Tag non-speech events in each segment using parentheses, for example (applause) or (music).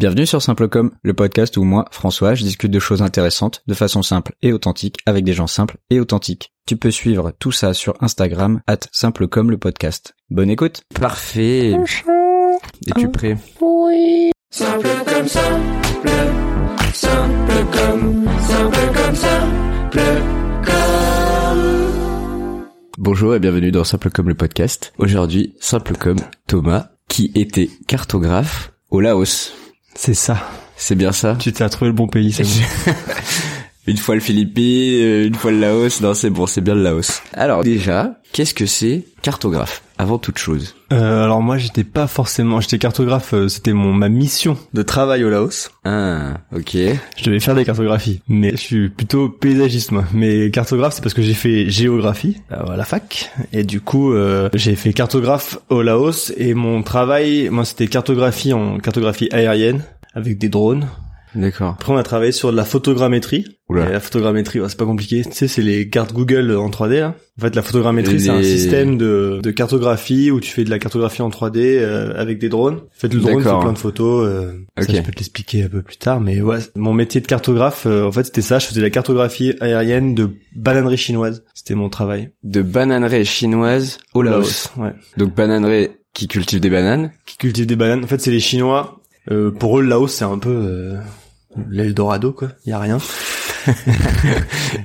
Bienvenue sur Simplecom, le podcast où moi, François, je discute de choses intéressantes de façon simple et authentique avec des gens simples et authentiques. Tu peux suivre tout ça sur Instagram, at Simplecom le podcast. Bonne écoute Parfait. Es-tu prêt? Oui. Simple comme simple, simple comme, simple comme simple comme. Bonjour et bienvenue dans Simple comme le podcast. Aujourd'hui, Simple comme Thomas, qui était cartographe au Laos. C'est ça. C'est bien ça Tu t'as trouvé le bon pays, bon. (laughs) (laughs) Une fois le Philippines, euh, une fois le Laos. Non, c'est bon, c'est bien le Laos. Alors déjà, qu'est-ce que c'est cartographe Avant toute chose? Euh, alors moi, j'étais pas forcément, j'étais cartographe. euh, C'était mon ma mission de travail au Laos. Ah, ok. Je devais faire des cartographies, mais je suis plutôt paysagiste moi. Mais cartographe, c'est parce que j'ai fait géographie euh, à la fac, et du coup, euh, j'ai fait cartographe au Laos. Et mon travail, moi, c'était cartographie en cartographie aérienne avec des drones. D'accord. Après, on a travaillé sur de la photogrammétrie. Oula. Et la photogrammétrie, ouais, c'est pas compliqué. Tu sais, c'est les cartes Google en 3D. Là. En fait, la photogrammétrie, c'est un système de, de cartographie où tu fais de la cartographie en 3D euh, avec des drones. En fait, le drone fait plein de photos. euh, Ok. Ça, je peux te l'expliquer un peu plus tard. Mais ouais, mon métier de cartographe, euh, en fait, c'était ça. Je faisais la cartographie aérienne de bananerie chinoise. C'était mon travail. De bananerie chinoise au Laos. Ouais. Donc bananerie qui cultive des bananes. Qui cultivent des bananes. En fait, c'est les Chinois. Euh, pour eux, le Laos, c'est un peu euh, l'Eldorado, quoi. Y a rien. (laughs)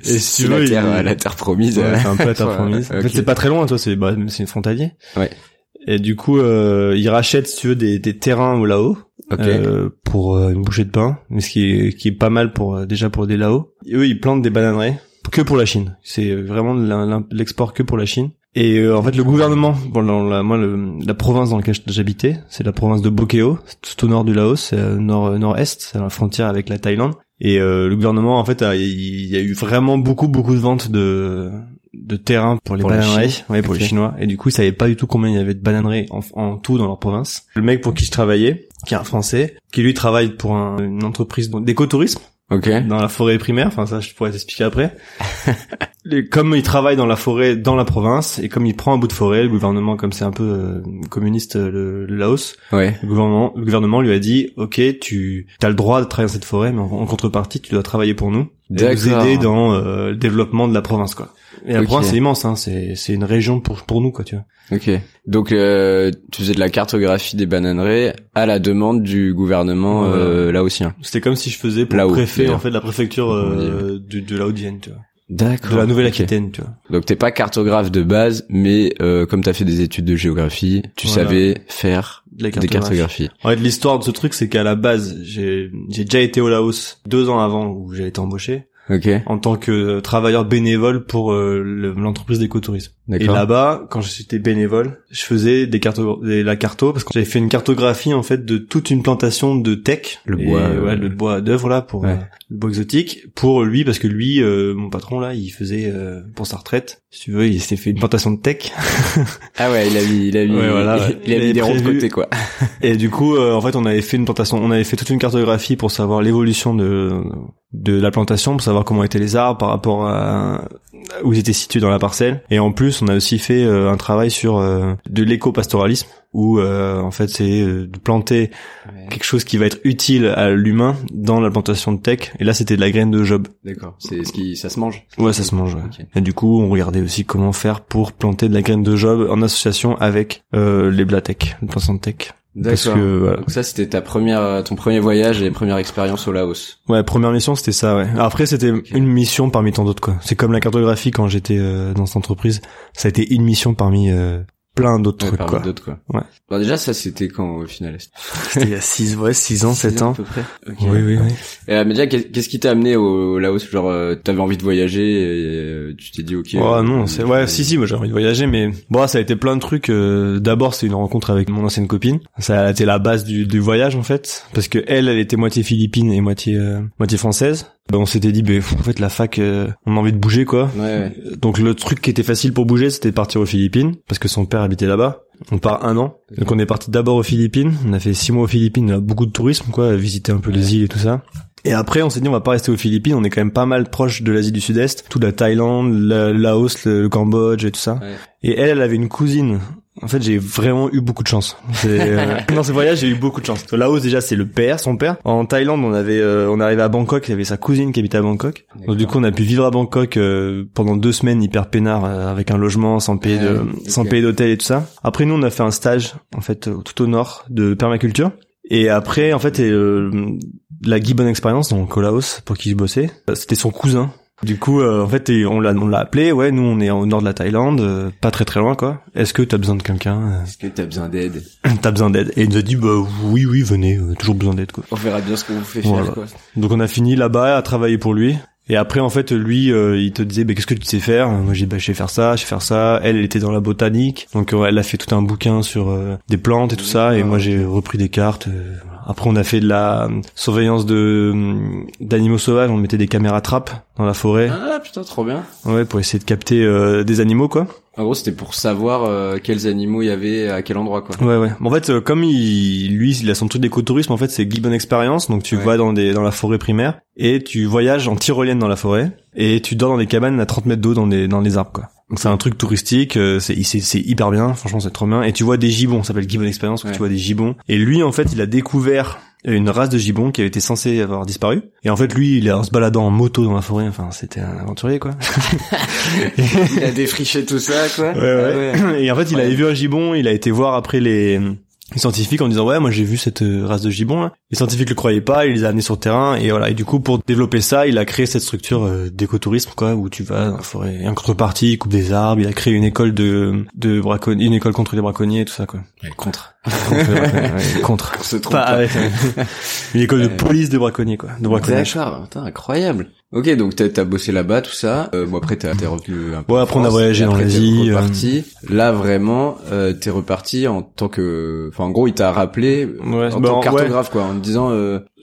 Et si tu la veux, terre, il- euh, la terre promise. Ouais, c'est un peu la (laughs) terre promise. En fait, c'est pas très loin, toi, c'est bah, c'est frontalier. Ouais. Et du coup, euh, ils rachètent, si tu veux, des, des terrains au Lao Ok. euh, pour euh, une bouchée de pain, mais ce qui est, qui est pas mal pour euh, déjà pour des Lao. Et eux, ils plantent des bananeraies que pour la Chine. C'est vraiment la- la- l'export que pour la Chine. Et euh, en fait, le gouvernement, bon, la, moi, le- la province dans laquelle j'habitais, c'est la province de Bokeo, tout au nord du Laos, c'est euh, nord nord-est, c'est la frontière avec la Thaïlande. Et euh, le gouvernement, en fait, a- il y a eu vraiment beaucoup beaucoup de ventes de de terrain pour les Pour bananeries, ouais, pour les Chinois. Et du coup, ils savaient pas du tout combien il y avait de bananeries en, en tout dans leur province. Le mec pour qui je travaillais, qui est un Français, qui lui travaille pour un- une entreprise d'écotourisme Ok. dans la forêt primaire. Enfin, ça, je pourrais t'expliquer après. (laughs) Comme il travaille dans la forêt, dans la province, et comme il prend un bout de forêt, le gouvernement, comme c'est un peu euh, communiste, euh, le, le Laos, Ouais. le gouvernement, le gouvernement lui a dit, ok, tu as le droit de travailler dans cette forêt, mais en, en contrepartie, tu dois travailler pour nous, et nous aider dans euh, le développement de la province, quoi. Et la Ok. province, c'est immense, hein, c'est c'est une région pour pour nous, quoi, tu vois. Ok. Donc euh, tu faisais de la cartographie des bananeries à la demande du gouvernement euh, laotien. C'était comme si je faisais pour le préfet, en fait, de la préfecture euh, de, de la Haute-Vienne, tu vois. D'accord. De la Nouvelle-Aquitaine, tu vois. Donc t'es pas cartographe de base, mais euh, comme t'as fait des études de géographie, tu Voilà. savais faire des cartographies. En fait, l'histoire de ce truc, c'est qu'à la base, j'ai j'ai déjà été au Laos deux ans avant où j'ai été embauché Ok. en tant que travailleur bénévole pour euh, le- l'entreprise d'écotourisme. Et là-bas, quand j'étais bénévole, je faisais des carto des, la carto parce que j'avais fait une cartographie en fait de toute une plantation de teck, Le Et, bois, ouais, euh, le bois d'œuvre là pour Ouais. Bois exotique pour lui parce que lui, euh, mon patron là, il faisait euh, pour sa retraite, si tu veux, il s'était fait une plantation de teck Ah ouais, il a mis, il a mis, Ouais, voilà, ouais. il a mis des ronds de côté quoi. Et du coup, euh, en fait, on avait fait une plantation, on avait fait toute une cartographie pour savoir l'évolution de de la plantation, pour savoir comment étaient les arbres par rapport à où ils étaient situés dans la parcelle. Et en plus, on a aussi fait euh, un travail sur euh, de l'éco-pastoralisme, où euh, en fait, c'est euh, de planter quelque chose qui va être utile à l'humain dans la plantation de tech. Et là, c'était de la graine de job. D'accord. C'est ce qui, ça se mange. Ouais, ça se mange. ouais. Et du coup, on regardait aussi comment faire pour planter de la graine de job en association avec euh, les blatech, les plantations de tech. Parce D'accord. que voilà, Donc ça c'était ta première, ton premier voyage et première expérience au Laos. Ouais, première mission, c'était ça, ouais. Après, c'était une mission parmi tant d'autres, quoi. C'est comme la cartographie quand j'étais euh, dans cette entreprise. Ça a été une mission parmi euh, plein d'autres Ouais, trucs, quoi. d'autres quoi. Ouais. Bon déjà ça c'était quand au final? C'était il y a 6, ouais, 6 ans, 7 ans. à peu près. Ok. Oui, oui, oui. Euh, mais déjà, qu'est- qu'est-ce qui t'a amené au Laos? Genre, euh, t'avais envie de voyager et euh, tu t'es dit ok. Oh euh, non, c'est ouais, si si, moi j'ai envie de voyager, mais bon, ça a été plein de trucs. D'abord, c'est une rencontre avec mon ancienne copine. Ça a été la base du, du voyage en fait, parce que elle, elle était moitié philippine et moitié euh, moitié française. Ben, on s'était dit, ben en fait, la fac, euh, on a envie de bouger quoi. Ouais, ouais. Donc le truc qui était facile pour bouger, c'était de partir aux Philippines, parce que son père habitait là-bas. On part un an. Donc on est parti d'abord aux Philippines. On a fait six mois aux Philippines, on a beaucoup de tourisme, quoi, visiter un peu les îles et tout ça. Et après, on s'est dit, on va pas rester aux Philippines, on est quand même pas mal proche de l'Asie du Sud-Est, tout la Thaïlande, le Laos, le, le Cambodge et tout ça. Ouais. Et elle, elle avait une cousine En fait, j'ai vraiment eu beaucoup de chance. Euh, (laughs) dans ce voyage, j'ai eu beaucoup de chance. Laos, déjà, c'est le père, son père. En Thaïlande, on avait, euh, on est arrivé à Bangkok, il y avait sa cousine qui habitait à Bangkok. Donc du coup, on a pu vivre à Bangkok euh, pendant deux semaines hyper peinard, euh, avec un logement, sans payer de, sans payer d'hôtel et tout ça. Après, nous, on a fait un stage, en fait, tout au nord de permaculture. Et après, en fait, euh, la Gibbon Experience, donc au Laos, pour qui je bossais, euh, c'était son cousin. Du coup, euh, en fait, on l'a, on l'a appelé. Ouais, nous, on est au nord de la Thaïlande, euh, pas très très loin, quoi. Est-ce que t'as besoin de quelqu'un euh, Est-ce que t'as besoin d'aide? (laughs) T'as besoin d'aide Et il nous a dit, bah oui, oui, venez, euh, toujours besoin d'aide, quoi. On verra bien ce qu'on vous fait faire, Voilà. quoi. Donc on a fini là-bas à travailler pour lui. Et après, en fait, lui, euh, il te disait, bah, qu'est-ce que tu sais faire? Moi, j'ai dit, bah, je sais faire ça, je sais faire ça. Elle, elle était dans la botanique, donc euh, elle a fait tout un bouquin sur euh, des plantes et tout ça. Et moi, j'ai repris des cartes. Après, on a fait de la euh, surveillance de euh, d'animaux sauvages. On mettait des caméras trappes dans la forêt, Ah putain, trop bien. ouais, pour essayer de capter euh, des animaux, quoi. En gros, c'était pour savoir euh, quels animaux il y avait à quel endroit, quoi. Ouais ouais. En fait, euh, comme il, lui, il a son truc d'écotourisme. En fait, c'est Gibbon Experience. Donc, tu Ouais. vas dans des dans la forêt primaire et tu voyages en tyrolienne dans la forêt et tu dors dans des cabanes à 30 mètres d'eau dans des dans les arbres quoi. Donc c'est un truc touristique. euh, C'est c'est c'est hyper bien. Franchement, c'est trop bien. Et tu vois des gibbons. Ça s'appelle Gibbon Experience. où Ouais. Tu vois des gibbons. Et lui, en fait, il a découvert une race de gibbons qui avait été censée avoir disparu. Et en fait, lui, il est en se baladant en moto dans la forêt. Enfin, c'était un aventurier quoi. (laughs) il a défriché tout ça, quoi. Ouais, ouais. Ah Et en fait, il avait vu un gibbon, il a été voir après les, les scientifiques en disant ouais, moi j'ai vu cette euh, race de gibbon. Là. Les scientifiques le croyaient pas, il les a amenés sur le terrain et voilà. Et du coup, pour développer ça, il a créé cette structure euh, d'écotourisme quoi, où tu vas dans la forêt. Et en contrepartie, il coupe des arbres. Il a créé une école de de braconniers, une école contre les braconniers et tout ça quoi. contre. Contre, braconniers, ouais, (laughs) contre. On se trompe Pas, pas. ouais, (laughs) une école de Ouais. police de braconniers quoi, de braconnage. D'accord, putain, incroyable. Ok, donc t'as as bossé là-bas, tout ça. Euh, bon après t'as- t'es revenu un peu. Ouais, après, on a voyagé dans l'Asie, euh. reparti. Là vraiment, euh, t'es reparti en tant que, enfin en gros il t'a rappelé Ouais, en bah, tant que ouais. cartographe quoi, en te disant.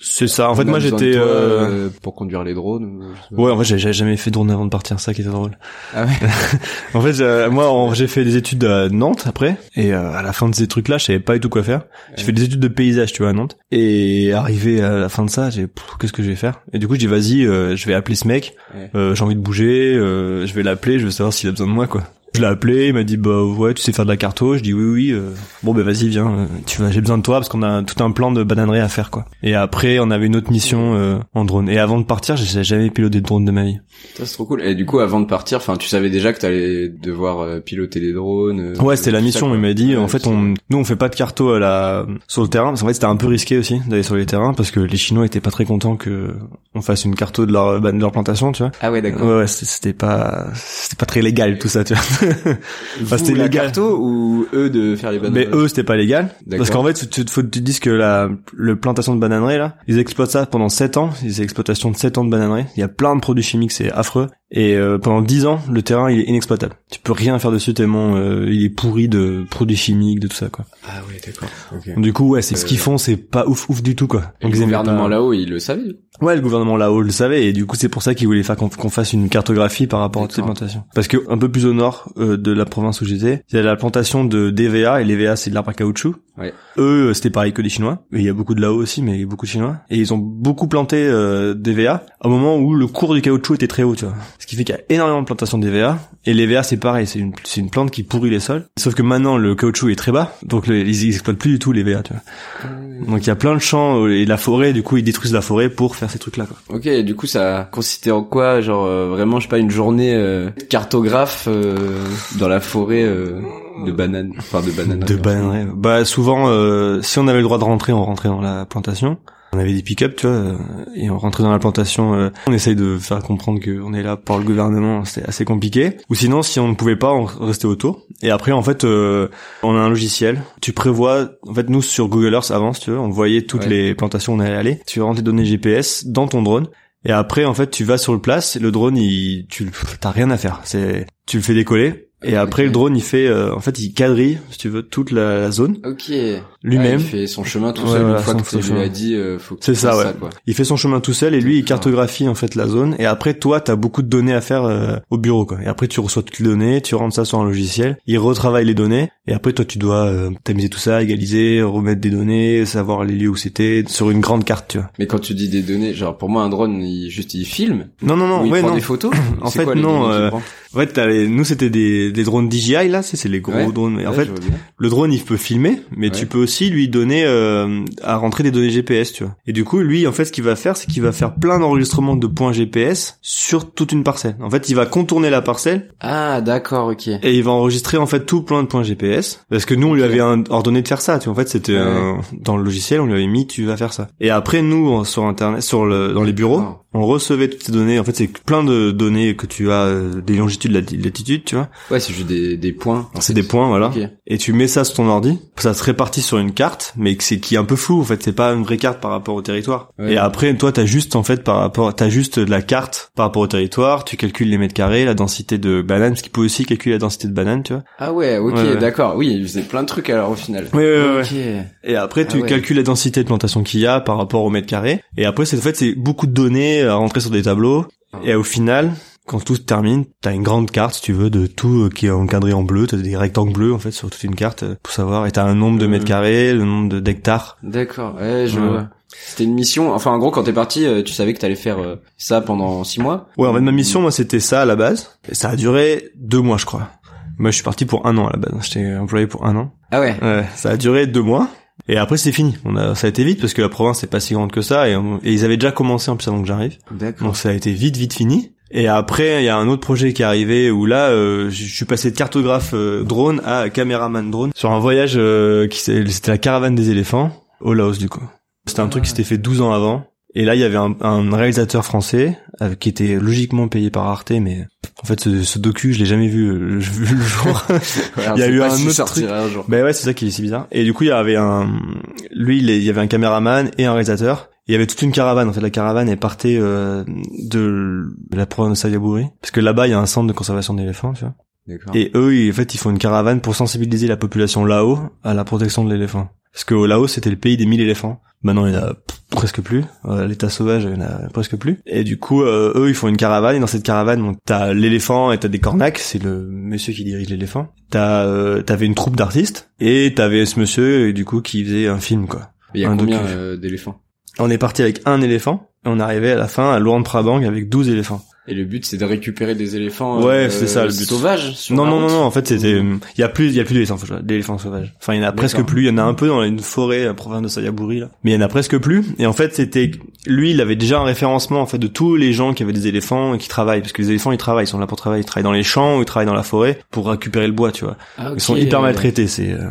Euh, C'est ça. En fait, moi j'étais. euh, euh, pour conduire les drones. ou. Ouais, en fait, j'ai jamais fait de drone avant de partir, ça qui était drôle. Ah ouais. (laughs) En fait, euh, moi, j'ai fait des études à Nantes après, et euh, à la fin de ces trucs-là, je savais pas du tout quoi faire. J'ai fait des études de paysage, tu vois, à Nantes. Et arrivé à la fin de ça, j'ai qu'est-ce que je vais faire? Et du coup, je dis vas-y, euh, je vais appeler ce mec. Ouais. Euh, j'ai envie de bouger, euh, je vais l'appeler, je veux savoir s'il a besoin de moi, quoi. Je l'ai appelé, il m'a dit bah ouais, tu sais faire de la carto. Je dis oui oui. euh, bon ben vas-y viens, euh, tu vas, j'ai besoin de toi parce qu'on a tout un plan de bananerie à faire quoi. Et après, on avait une autre mission euh, en drone. Et avant de partir, j'ai jamais piloté de drone de ma vie. Ça c'est trop cool. Et du coup avant de partir, enfin tu savais déjà que t'allais devoir euh, piloter les drones. euh, Ouais, c'était la ça, mission. il m'a dit, Ouais, en fait, on, nous, on fait pas de carto à la, sur le terrain. Parce qu'en fait, c'était un peu risqué aussi d'aller sur les terrains parce que les Chinois étaient pas très contents que on fasse une carto de leur, bah, de leur plantation, tu vois. Ah ouais d'accord. Ouais, ouais, c'était pas, c'était pas très légal tout ça, tu vois. Enfin, c'était légal. ou eux de faire les bananes Mais eux, c'était pas légal. Parce qu'en fait, tu, faut que tu te dises que la, le plantation de bananerie, là, ils exploitent ça pendant 7 ans. Ils exploitation de 7 ans de bananerie. Il y a plein de produits chimiques, c'est affreux. Et euh, pendant 10 ans, le terrain, il est inexploitable. Tu peux rien faire dessus tellement euh, il est pourri de produits chimiques, de tout ça, quoi. Ah ouais d'accord. Ok. Du coup, ouais, c'est ce qu'ils Euh, font, c'est pas ouf ouf du tout, quoi. Et le gouvernement pas- là-haut, il le savait. Ouais, le gouvernement là-haut le savait, et du coup, c'est pour ça qu'ils voulaient faire qu'on fasse une cartographie par rapport à toutes ces D'accord. plantations. Parce que un peu plus au nord euh, de la province où j'étais, il y a la plantation de DVA, et l'EVA, c'est de l'arbre à caoutchouc. Ouais. Eux, euh, c'était pareil que les Chinois. Et il y a beaucoup de là-haut aussi, mais beaucoup de Chinois. Et ils ont beaucoup planté euh, d'EVA au moment où le cours du caoutchouc était très haut, tu vois. Ce qui fait qu'il y a énormément de plantations d'EVA. Et l'EVA, c'est pareil, c'est une, c'est une plante qui pourrit les sols. Sauf que maintenant, le caoutchouc est très bas, donc le- ils, ils exploitent plus du tout l'EVA, tu vois. Donc il y a plein de champs euh, et la forêt, du coup, ils détruisent la forêt pour faire ces trucs-là, quoi. Ok, du coup ça consistait en quoi Genre euh, vraiment, je sais pas, une journée euh, cartographe euh, dans la forêt euh, de bananes, enfin de bananes. De bananerie. Bah souvent, euh, si on avait le droit de rentrer, on rentrait dans la plantation. On avait des pick-up, tu vois, euh, et on rentrait dans la plantation. euh, on essaye de faire comprendre qu'on est là par le gouvernement. C'était assez compliqué. Ou sinon, si on ne pouvait pas, on restait autour. Et après, en fait, euh, on a un logiciel. Tu prévois, en fait, nous sur Google Earth avant, si tu veux, on voyait toutes Ouais. les plantations où on allait aller. Tu rentres tes données GPS dans ton drone. Et après, en fait, tu vas sur le place. Le drone, il, tu, t'as rien à faire. C'est, tu le fais décoller. Et après, Ok. le drone, il fait, euh, en fait, il quadrille, si tu veux, toute la, la zone Ok. lui-même. Ah, il fait son chemin tout Ouais, seul voilà, une fois que son tu lui chemin. as dit, euh, faut que C'est tu ça, fasses ouais. quoi. Il fait son chemin tout seul et lui, il cartographie en fait la zone. Et après, toi, t'as beaucoup de données à faire euh, au bureau, quoi. Et après, tu reçois toutes les données, tu rentres ça sur un logiciel. Il retravaille les données. Et après, toi, tu dois euh, tamiser tout ça, égaliser, remettre des données, savoir les lieux où c'était sur une grande carte, tu vois. Mais quand tu dis des données, genre pour moi un drone, il juste il filme Non, non, non, ou il ouais, prend non. des photos. (coughs) En fait, quoi, non, euh, En fait, les- nous, c'était des des drones DJI là, c'est c'est les gros Ouais. drones. Mais en Ouais, fait, le drone il peut filmer, mais Ouais. tu peux aussi lui donner euh, à rentrer des données GPS, tu vois. Et du coup, lui, en fait, ce qu'il va faire, c'est qu'il va faire plein d'enregistrements de points GPS sur toute une parcelle. En fait, il va contourner la parcelle Ah, d'accord, ok. et il va enregistrer en fait tout plein de points GPS. Parce que nous, on lui avait un- ordonné de faire ça. Tu vois, en fait, c'était un- dans le logiciel, on lui avait mis, tu vas faire ça. Et après, nous, sur internet, sur le, dans les bureaux, D'accord. on recevait toutes ces données. En fait, c'est plein de données que tu as, euh, des longitudes, lati- latitudes, tu vois. Ouais, c'est juste des, des points. C'est des points, voilà. Ok. Et tu mets ça sur ton ordi, ça se répartit sur une carte, mais c'est qui est un peu flou en fait, c'est pas une vraie carte par rapport au territoire. Ouais. Et après, toi, t'as juste en fait par rapport, t'as juste de la carte par rapport au territoire, tu calcules les mètres carrés, la densité de banane, parce qu'il peut aussi calculer la densité de banane, tu vois. Ah ouais, ok, Ouais, ouais. d'accord. Oui, il faisait plein de trucs alors au final. Ouais, ouais, Ok. Et après, tu Ah ouais. calcules la densité de plantation qu'il y a par rapport au mètre carré. Et après, c'est en fait, c'est beaucoup de données à rentrer sur des tableaux. Ah. Et au final, quand tout se termine, t'as une grande carte, si tu veux, de tout euh, qui est encadré en bleu. T'as des rectangles bleus, en fait, sur toute une carte, euh, pour savoir. Et t'as un nombre de mètres Mhm. carrés, le nombre d'hectares. D'accord. Ouais, je Ouais. vois. C'était une mission. Enfin, en gros, quand t'es parti, euh, tu savais que t'allais faire euh, ça pendant six mois? Ouais, en fait, ma mission, moi, c'était ça à la base. Et ça a duré deux mois, je crois. Moi, je suis parti pour un an à la base. J'étais employé pour un an. Ah ouais. Ouais, ça a duré deux mois. Et après, c'est fini. On a, ça a été vite parce que la province n'est pas si grande que ça. Et, on- et ils avaient déjà commencé en plus avant que j'arrive. D'accord. Donc ça a été vite, vite fini. Et après, il y a un autre projet qui est arrivé où là, euh, je suis passé de cartographe euh, drone à caméraman drone sur un voyage euh, qui c'était la caravane des éléphants au Laos du coup. C'était un truc qui s'était fait 12 ans avant. Et là, il y avait un, un réalisateur français euh, qui était logiquement payé par Arte, mais en fait, ce, ce docu, je l'ai jamais vu, euh, je- vu le jour. Ouais, (laughs) il y a eu un s'il autre un jour. Ben ouais, c'est ça qui est si bizarre. Et du coup, il y avait un, lui, il y avait un caméraman et un réalisateur. Il y avait toute une caravane. En fait, la caravane est partie euh, de la province de Sayaburi, parce que là-bas, il y a un centre de conservation d'éléphants, tu vois. Et eux, ils- en fait, ils font une caravane pour sensibiliser la population là-haut à la protection de l'éléphant. Parce que au Laos, c'était le pays des 1000 éléphants. Maintenant, il y en a presque plus. Euh, L'état sauvage, il y en a presque plus. Et du coup, euh, eux, ils font une caravane. Et dans cette caravane, t'as l'éléphant et t'as des cornacs. C'est le monsieur qui dirige l'éléphant. T'as, euh, t'avais une troupe d'artistes. Et t'avais ce monsieur, et du coup, qui faisait un film, quoi. Il y a un combien d'éléphants? On est parti avec un éléphant. Et on arrivait à la fin à Luang Prabang avec 12 éléphants. Et le but, c'est de récupérer des éléphants Ouais, euh, c'est ça, le but. sauvages sur Non, non, non, non, en fait, c'était, il y a plus, il y a plus d'éléphants sauvages, d'éléphants sauvages. Enfin, il y en a presque plus, il y en a un peu dans une forêt, la province de Sayaburi, là. Mais il y en a presque plus. Et en fait, c'était, lui, il avait déjà un référencement, en fait, de tous les gens qui avaient des éléphants et qui travaillent. Parce que les éléphants, ils travaillent, ils sont là pour travailler. Ils travaillent dans les champs ou ils travaillent dans la forêt pour récupérer le bois, tu vois. Ah. Ils sont hyper maltraités, c'est, euh,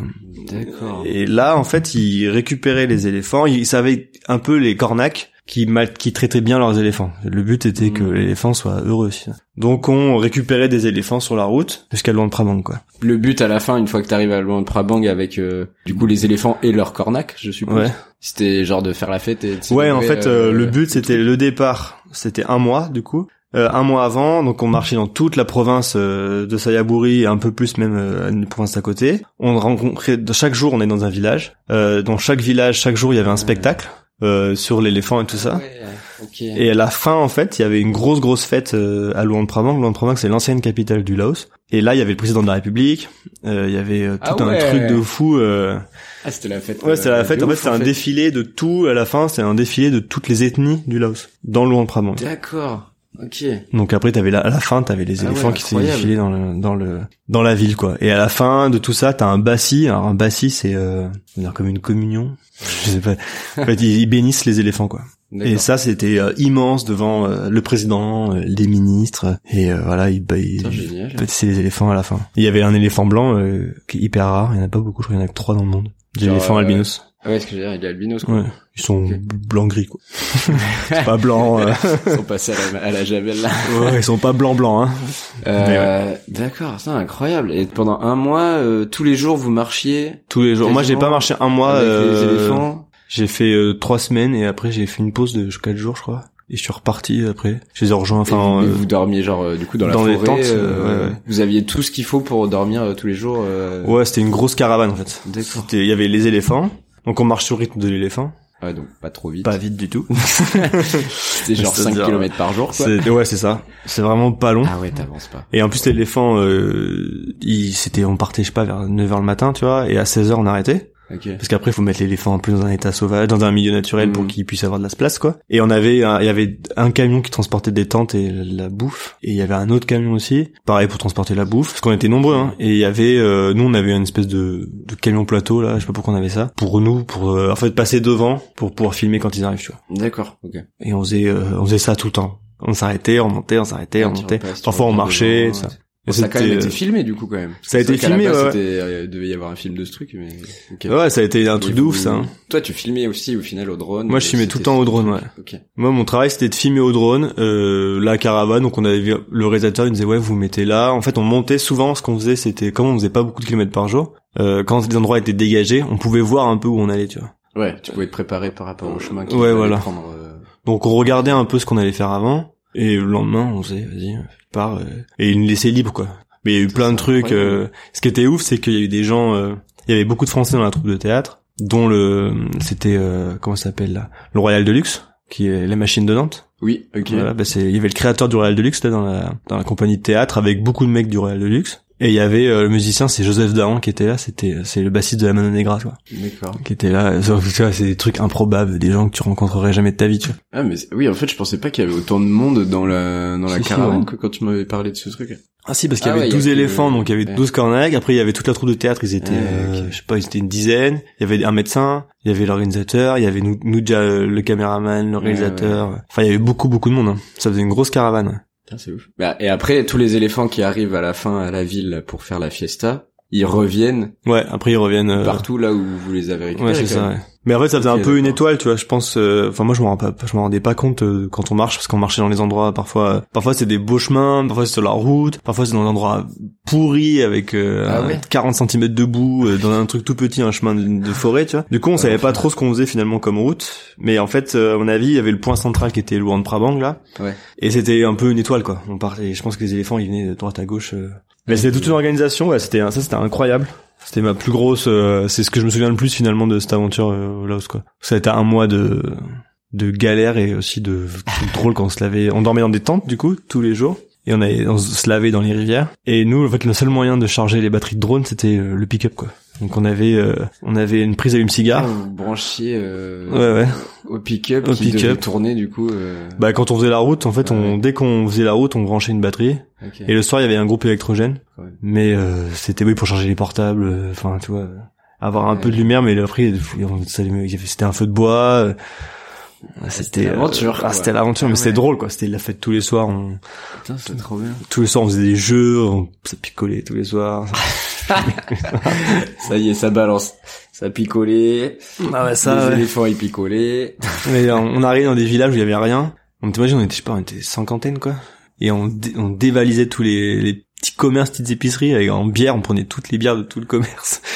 D'accord. et là, en fait, ils récupéraient les éléphants. Ils savaient un peu les cornacs qui mal, qui traitaient bien leurs éléphants. Le but était que Mhm. l'éléphant soit heureux aussi. Donc, on récupérait des éléphants sur la route jusqu'à Luang Prabang, quoi. Le but à la fin, une fois que t'arrives à Luang Prabang avec euh, du coup les éléphants et leurs cornacs, je suppose. Ouais. C'était genre de faire la fête et Ouais, en fait, euh, euh, le but c'était le départ, c'était un mois du coup. Euh, un mois avant, donc on marchait dans toute la province euh, de Sayaburi et un peu plus même euh, une province à côté. On rencontrait chaque jour, on est dans un village. Euh, dans chaque village, chaque jour, il y avait un spectacle euh, sur l'éléphant et tout ça. Ouais. Et à la fin, en fait, il y avait une grosse grosse fête euh, à Luang Prabang. Luang Prabang, c'est l'ancienne capitale du Laos. Et là, il y avait le président de la République. euh, il y avait euh, tout Ah un truc de fou. euh, Ah, c'était la fête. Ouais, c'était la fête. En fait, c'est un défilé de tout. À la fin, c'est un défilé de toutes les ethnies du Laos dans Luang Prabang. D'accord. Ok. Donc après, t'avais la, à la fin, t'avais les Ah éléphants ouais, qui défilé dans le dans le dans la ville, quoi. Et à la fin de tout ça, t'as un bassi. Alors un bassi, c'est euh, on va dire comme une communion. (laughs) Je sais pas. En fait, ils, ils bénissent les éléphants, quoi. Et ça, c'était euh, immense devant euh, le président, euh, les ministres, et euh, voilà, ils, bah, génial. bâtissaient les éléphants à la fin. Il y avait un éléphant blanc euh, qui est hyper rare. Il y en a pas beaucoup. Je crois qu'il y en a que trois dans le monde. Éléphants euh, albinos. Ah ouais, ce que je veux dire, il est albinos, quoi. Ouais. Ils sont blanc gris quoi. (laughs) c'est pas blanc. euh. Ils sont passés à la, à la javel, là. ouais, ils sont pas blanc blanc hein. Euh, d'accord, c'est incroyable. Et pendant un mois, euh, tous les jours, vous marchiez Tous les jours. Moi, j'ai pas marché un mois. avec euh, les éléphants. J'ai fait euh, trois semaines et après j'ai fait une pause de quatre jours, je crois. Et je suis reparti après. Je les ai rejoints. Enfin, vous, euh, vous dormiez genre euh, du coup dans la dans les forêt. tentes, euh, ouais, ouais. Vous aviez tout ce qu'il faut pour dormir tous les jours. euh, ouais, c'était une grosse caravane en fait. C'était- Il y avait les éléphants. Donc on marche sur le rythme de l'éléphant. Ouais, donc pas trop vite. Pas vite du tout. (laughs) C'était genre 5 C'est-à-dire, km par jour, quoi. C'est- ouais, c'est ça. C'est vraiment pas long. Ah ouais, t'avances pas. Et en plus l'éléphant, euh, il, c'était, on partait, je sais pas, vers 9h le matin, tu vois, et à 16h on arrêtait. Ok. Parce qu'après, il faut mettre l'éléphant en plus dans un état sauvage, dans un milieu naturel pour Mhm. qu'il puisse avoir de la place, quoi. Et on avait, il y avait un camion qui transportait des tentes et la bouffe. Et il y avait un autre camion aussi, pareil pour transporter la bouffe. Parce qu'on était nombreux, hein. Et il y avait, euh, nous, on avait une espèce de, de camion plateau, là. Je sais pas pourquoi on avait ça. Pour nous, pour, euh, en fait, passer devant pour pouvoir filmer quand ils arrivent, tu vois. D'accord. Ok. Et on faisait, euh, on faisait ça tout le temps. On s'arrêtait, on montait, on s'arrêtait, on montait. Parfois, on marchait, devant, ça. ouais. Et ça a quand même été euh, filmé du coup quand même. ça a été filmé, base, ouais. euh, Il devait y avoir un film de ce truc, mais. Ouais, ça a été un truc de ouf, ça. hein. Toi, tu filmais aussi au final au drone. Moi, je filmais tout le temps au drone, ouais. Moi, mon travail, c'était de filmer au drone euh, la caravane. Donc, on avait vu le réalisateur, il nous disait ouais, vous mettez là. En fait, on montait souvent. Ce qu'on faisait, c'était comme on faisait pas beaucoup de kilomètres par jour. Euh, quand les endroits étaient dégagés, on pouvait voir un peu où on allait, tu vois. Ouais, tu pouvais te préparer par rapport au chemin. qu'il Ouais, voilà. Prendre, euh, Donc, on regardait un peu ce qu'on allait faire avant. Et le lendemain, on faisait vas-y, pars. euh, et ils nous laissaient libre, quoi. Mais il y a eu plein de trucs. euh, ce qui était ouf, c'est qu'il y a eu des gens. euh, il y avait beaucoup de Français dans la troupe de théâtre, dont le c'était euh, comment ça s'appelle là, le Royal de Luxe, qui est la machine de Nantes. Oui, ok. Voilà, bah c'est, il y avait le créateur du Royal Deluxe là dans la dans la compagnie de théâtre avec beaucoup de mecs du Royal Deluxe. Et il y avait euh, le musicien, c'est Joseph Dahan qui était là, c'était c'est le bassiste de la Mano Negra, quoi, D'accord. qui était là. Euh, Tu vois, c'est des trucs improbables, des gens que tu rencontrerais jamais de ta vie, tu vois. Ah mais oui, en fait, je pensais pas qu'il y avait autant de monde dans la dans la Si, caravane que quand tu m'avais parlé de ce truc. Ah si, parce qu'il y Ah avait ouais, il y 12 avait éléphants, le- donc il y avait ouais. 12 corneilles. Après, il y avait toute la troupe de théâtre, ils étaient, euh, je sais pas, ils étaient une dizaine. Il y avait un médecin, il y avait l'organisateur, il y avait nous, nous déjà euh, le caméraman, le Ouais, réalisateur. Enfin, il y avait beaucoup, beaucoup de monde. Hein. Ça faisait une grosse caravane. Putain, c'est. Bah, et après, tous les éléphants qui arrivent à la fin à la ville pour faire la fiesta, ils reviennent Ouais, après ils reviennent. euh, partout là où vous les avez récupérés. Ouais, c'est ça. Ouais. Mais en fait, ça faisait un peu une d'accord. étoile, tu vois. Je pense. euh, Enfin, moi, je me rends pas, je me rendais pas compte euh, quand on marche, parce qu'on marchait dans les endroits. Parfois, euh, parfois c'est des beaux chemins, parfois c'est sur la route, parfois c'est dans un endroit pourri avec euh, Ah un- ouais 40 cm de boue, euh, dans un truc tout petit, un chemin de, de forêt, tu vois. Du coup, on savait pas trop ce qu'on faisait finalement comme route. Mais en fait, euh, à mon avis, il y avait le point central qui était Luan de Prabang là, Ouais. et c'était un peu une étoile, quoi. On partait. Je pense que les éléphants, ils venaient de droite à gauche. Mais c'était toute une organisation. Ouais, c'était ça, c'était incroyable. C'était ma plus grosse. euh, c'est ce que je me souviens le plus finalement de cette aventure euh, au Laos quoi. Ça a été un mois de de galère et aussi de trucs (laughs) drôles quand on se lavait. On dormait dans des tentes du coup tous les jours et on allait on se lavait dans les rivières. Et nous en fait le seul moyen de charger les batteries de drone c'était euh, le pick-up quoi. Donc on avait euh, on avait une prise allume-cigare. Ah, vous branchiez euh, Ouais ouais. au pick-up Au qui devait pick-up. tourner du coup. Euh... Bah quand on faisait la route en fait on dès qu'on faisait la route on branchait une batterie ok. et le soir il y avait un groupe électrogène. Ouais. Mais euh, c'était oui pour charger les portables, euh, enfin tu vois, euh, avoir un peu de lumière. Mais après c'était un feu de bois. euh, c'était l'aventure, ah, c'était l'aventure, mais Ah c'était drôle quoi. C'était la fête tous les soirs. On, Putain, c'est trop bien. tous les soirs on faisait des jeux, on ça picolait tous les soirs. (laughs) (laughs) Ça y est, ça balance. Ça picolait. ah ouais les éléphants ils picolaient. Mais on, on arrivait dans des villages où il y avait rien. On t'imagine, on était, je sais pas, on était cinquantaine, quoi. Et on, dé- on dévalisait tous les, les petits commerces, petites épiceries, avec, en bière, on prenait toutes les bières de tout le commerce. (laughs)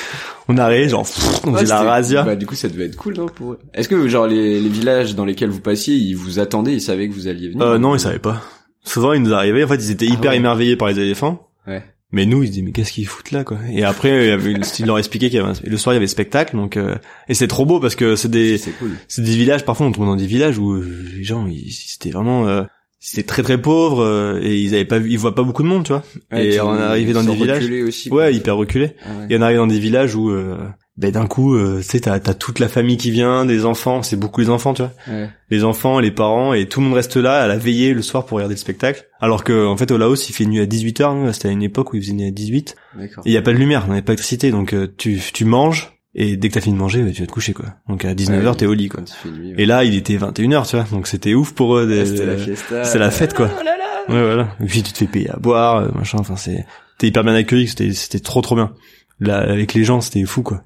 On arrivait, genre, pff, on Ouais, faisait la razzia. Bah du coup ça devait être cool non pour eux. Est-ce que genre les, les villages dans lesquels vous passiez, ils vous attendaient, ils savaient que vous alliez venir? Euh, non, ils savaient pas. Souvent, ils nous arrivaient, en fait, ils étaient Ah hyper ouais. émerveillés par les éléphants. Ouais. Mais nous, ils se disaient, mais qu'est-ce qu'ils foutent là, quoi? Et après, il y avait, ils leur expliquaient qu'il y avait un, et le soir, il y avait spectacle, donc, euh, et c'est trop beau parce que c'est des, C'est cool. c'est des villages, parfois on tombe dans des villages où euh, les gens, ils, c'était vraiment, euh, c'était très très pauvre, euh, et ils avaient pas vu, ils voient pas beaucoup de monde, tu vois? Et on est arrivé dans des villages. reculés aussi. quoi. Ouais, hyper reculés. Ah ouais. Et on arrive dans des villages où, euh, ben d'un coup, euh, tu sais, t'as, toute la famille qui vient, des enfants, c'est beaucoup les enfants, tu vois Ouais. les enfants, les parents, et tout le monde reste là à la veillée le soir pour regarder le spectacle. Alors que, en fait, au Laos, il fait nuit à 18h, nous, c'était à une époque où il faisait nuit à 18. D'accord. Et il y a pas de lumière, on n'avait pas d'électricité, donc euh, tu, tu manges, et dès que t'as fini de manger, bah, tu vas te coucher, quoi. Donc à 19h, Ouais, t'es au lit, quoi. Nuit. ouais. Et là, il était 21h, tu vois, donc c'était ouf pour eux. Des- c'était la fiesta. c'est la fête, quoi. Oh là là. Ouais, voilà. Et puis tu te fais payer à boire, euh, machin, enfin c'est... T'es hyper bien accueilli, c'était, c'était trop trop bien. Là, avec les gens, c'était fou, quoi.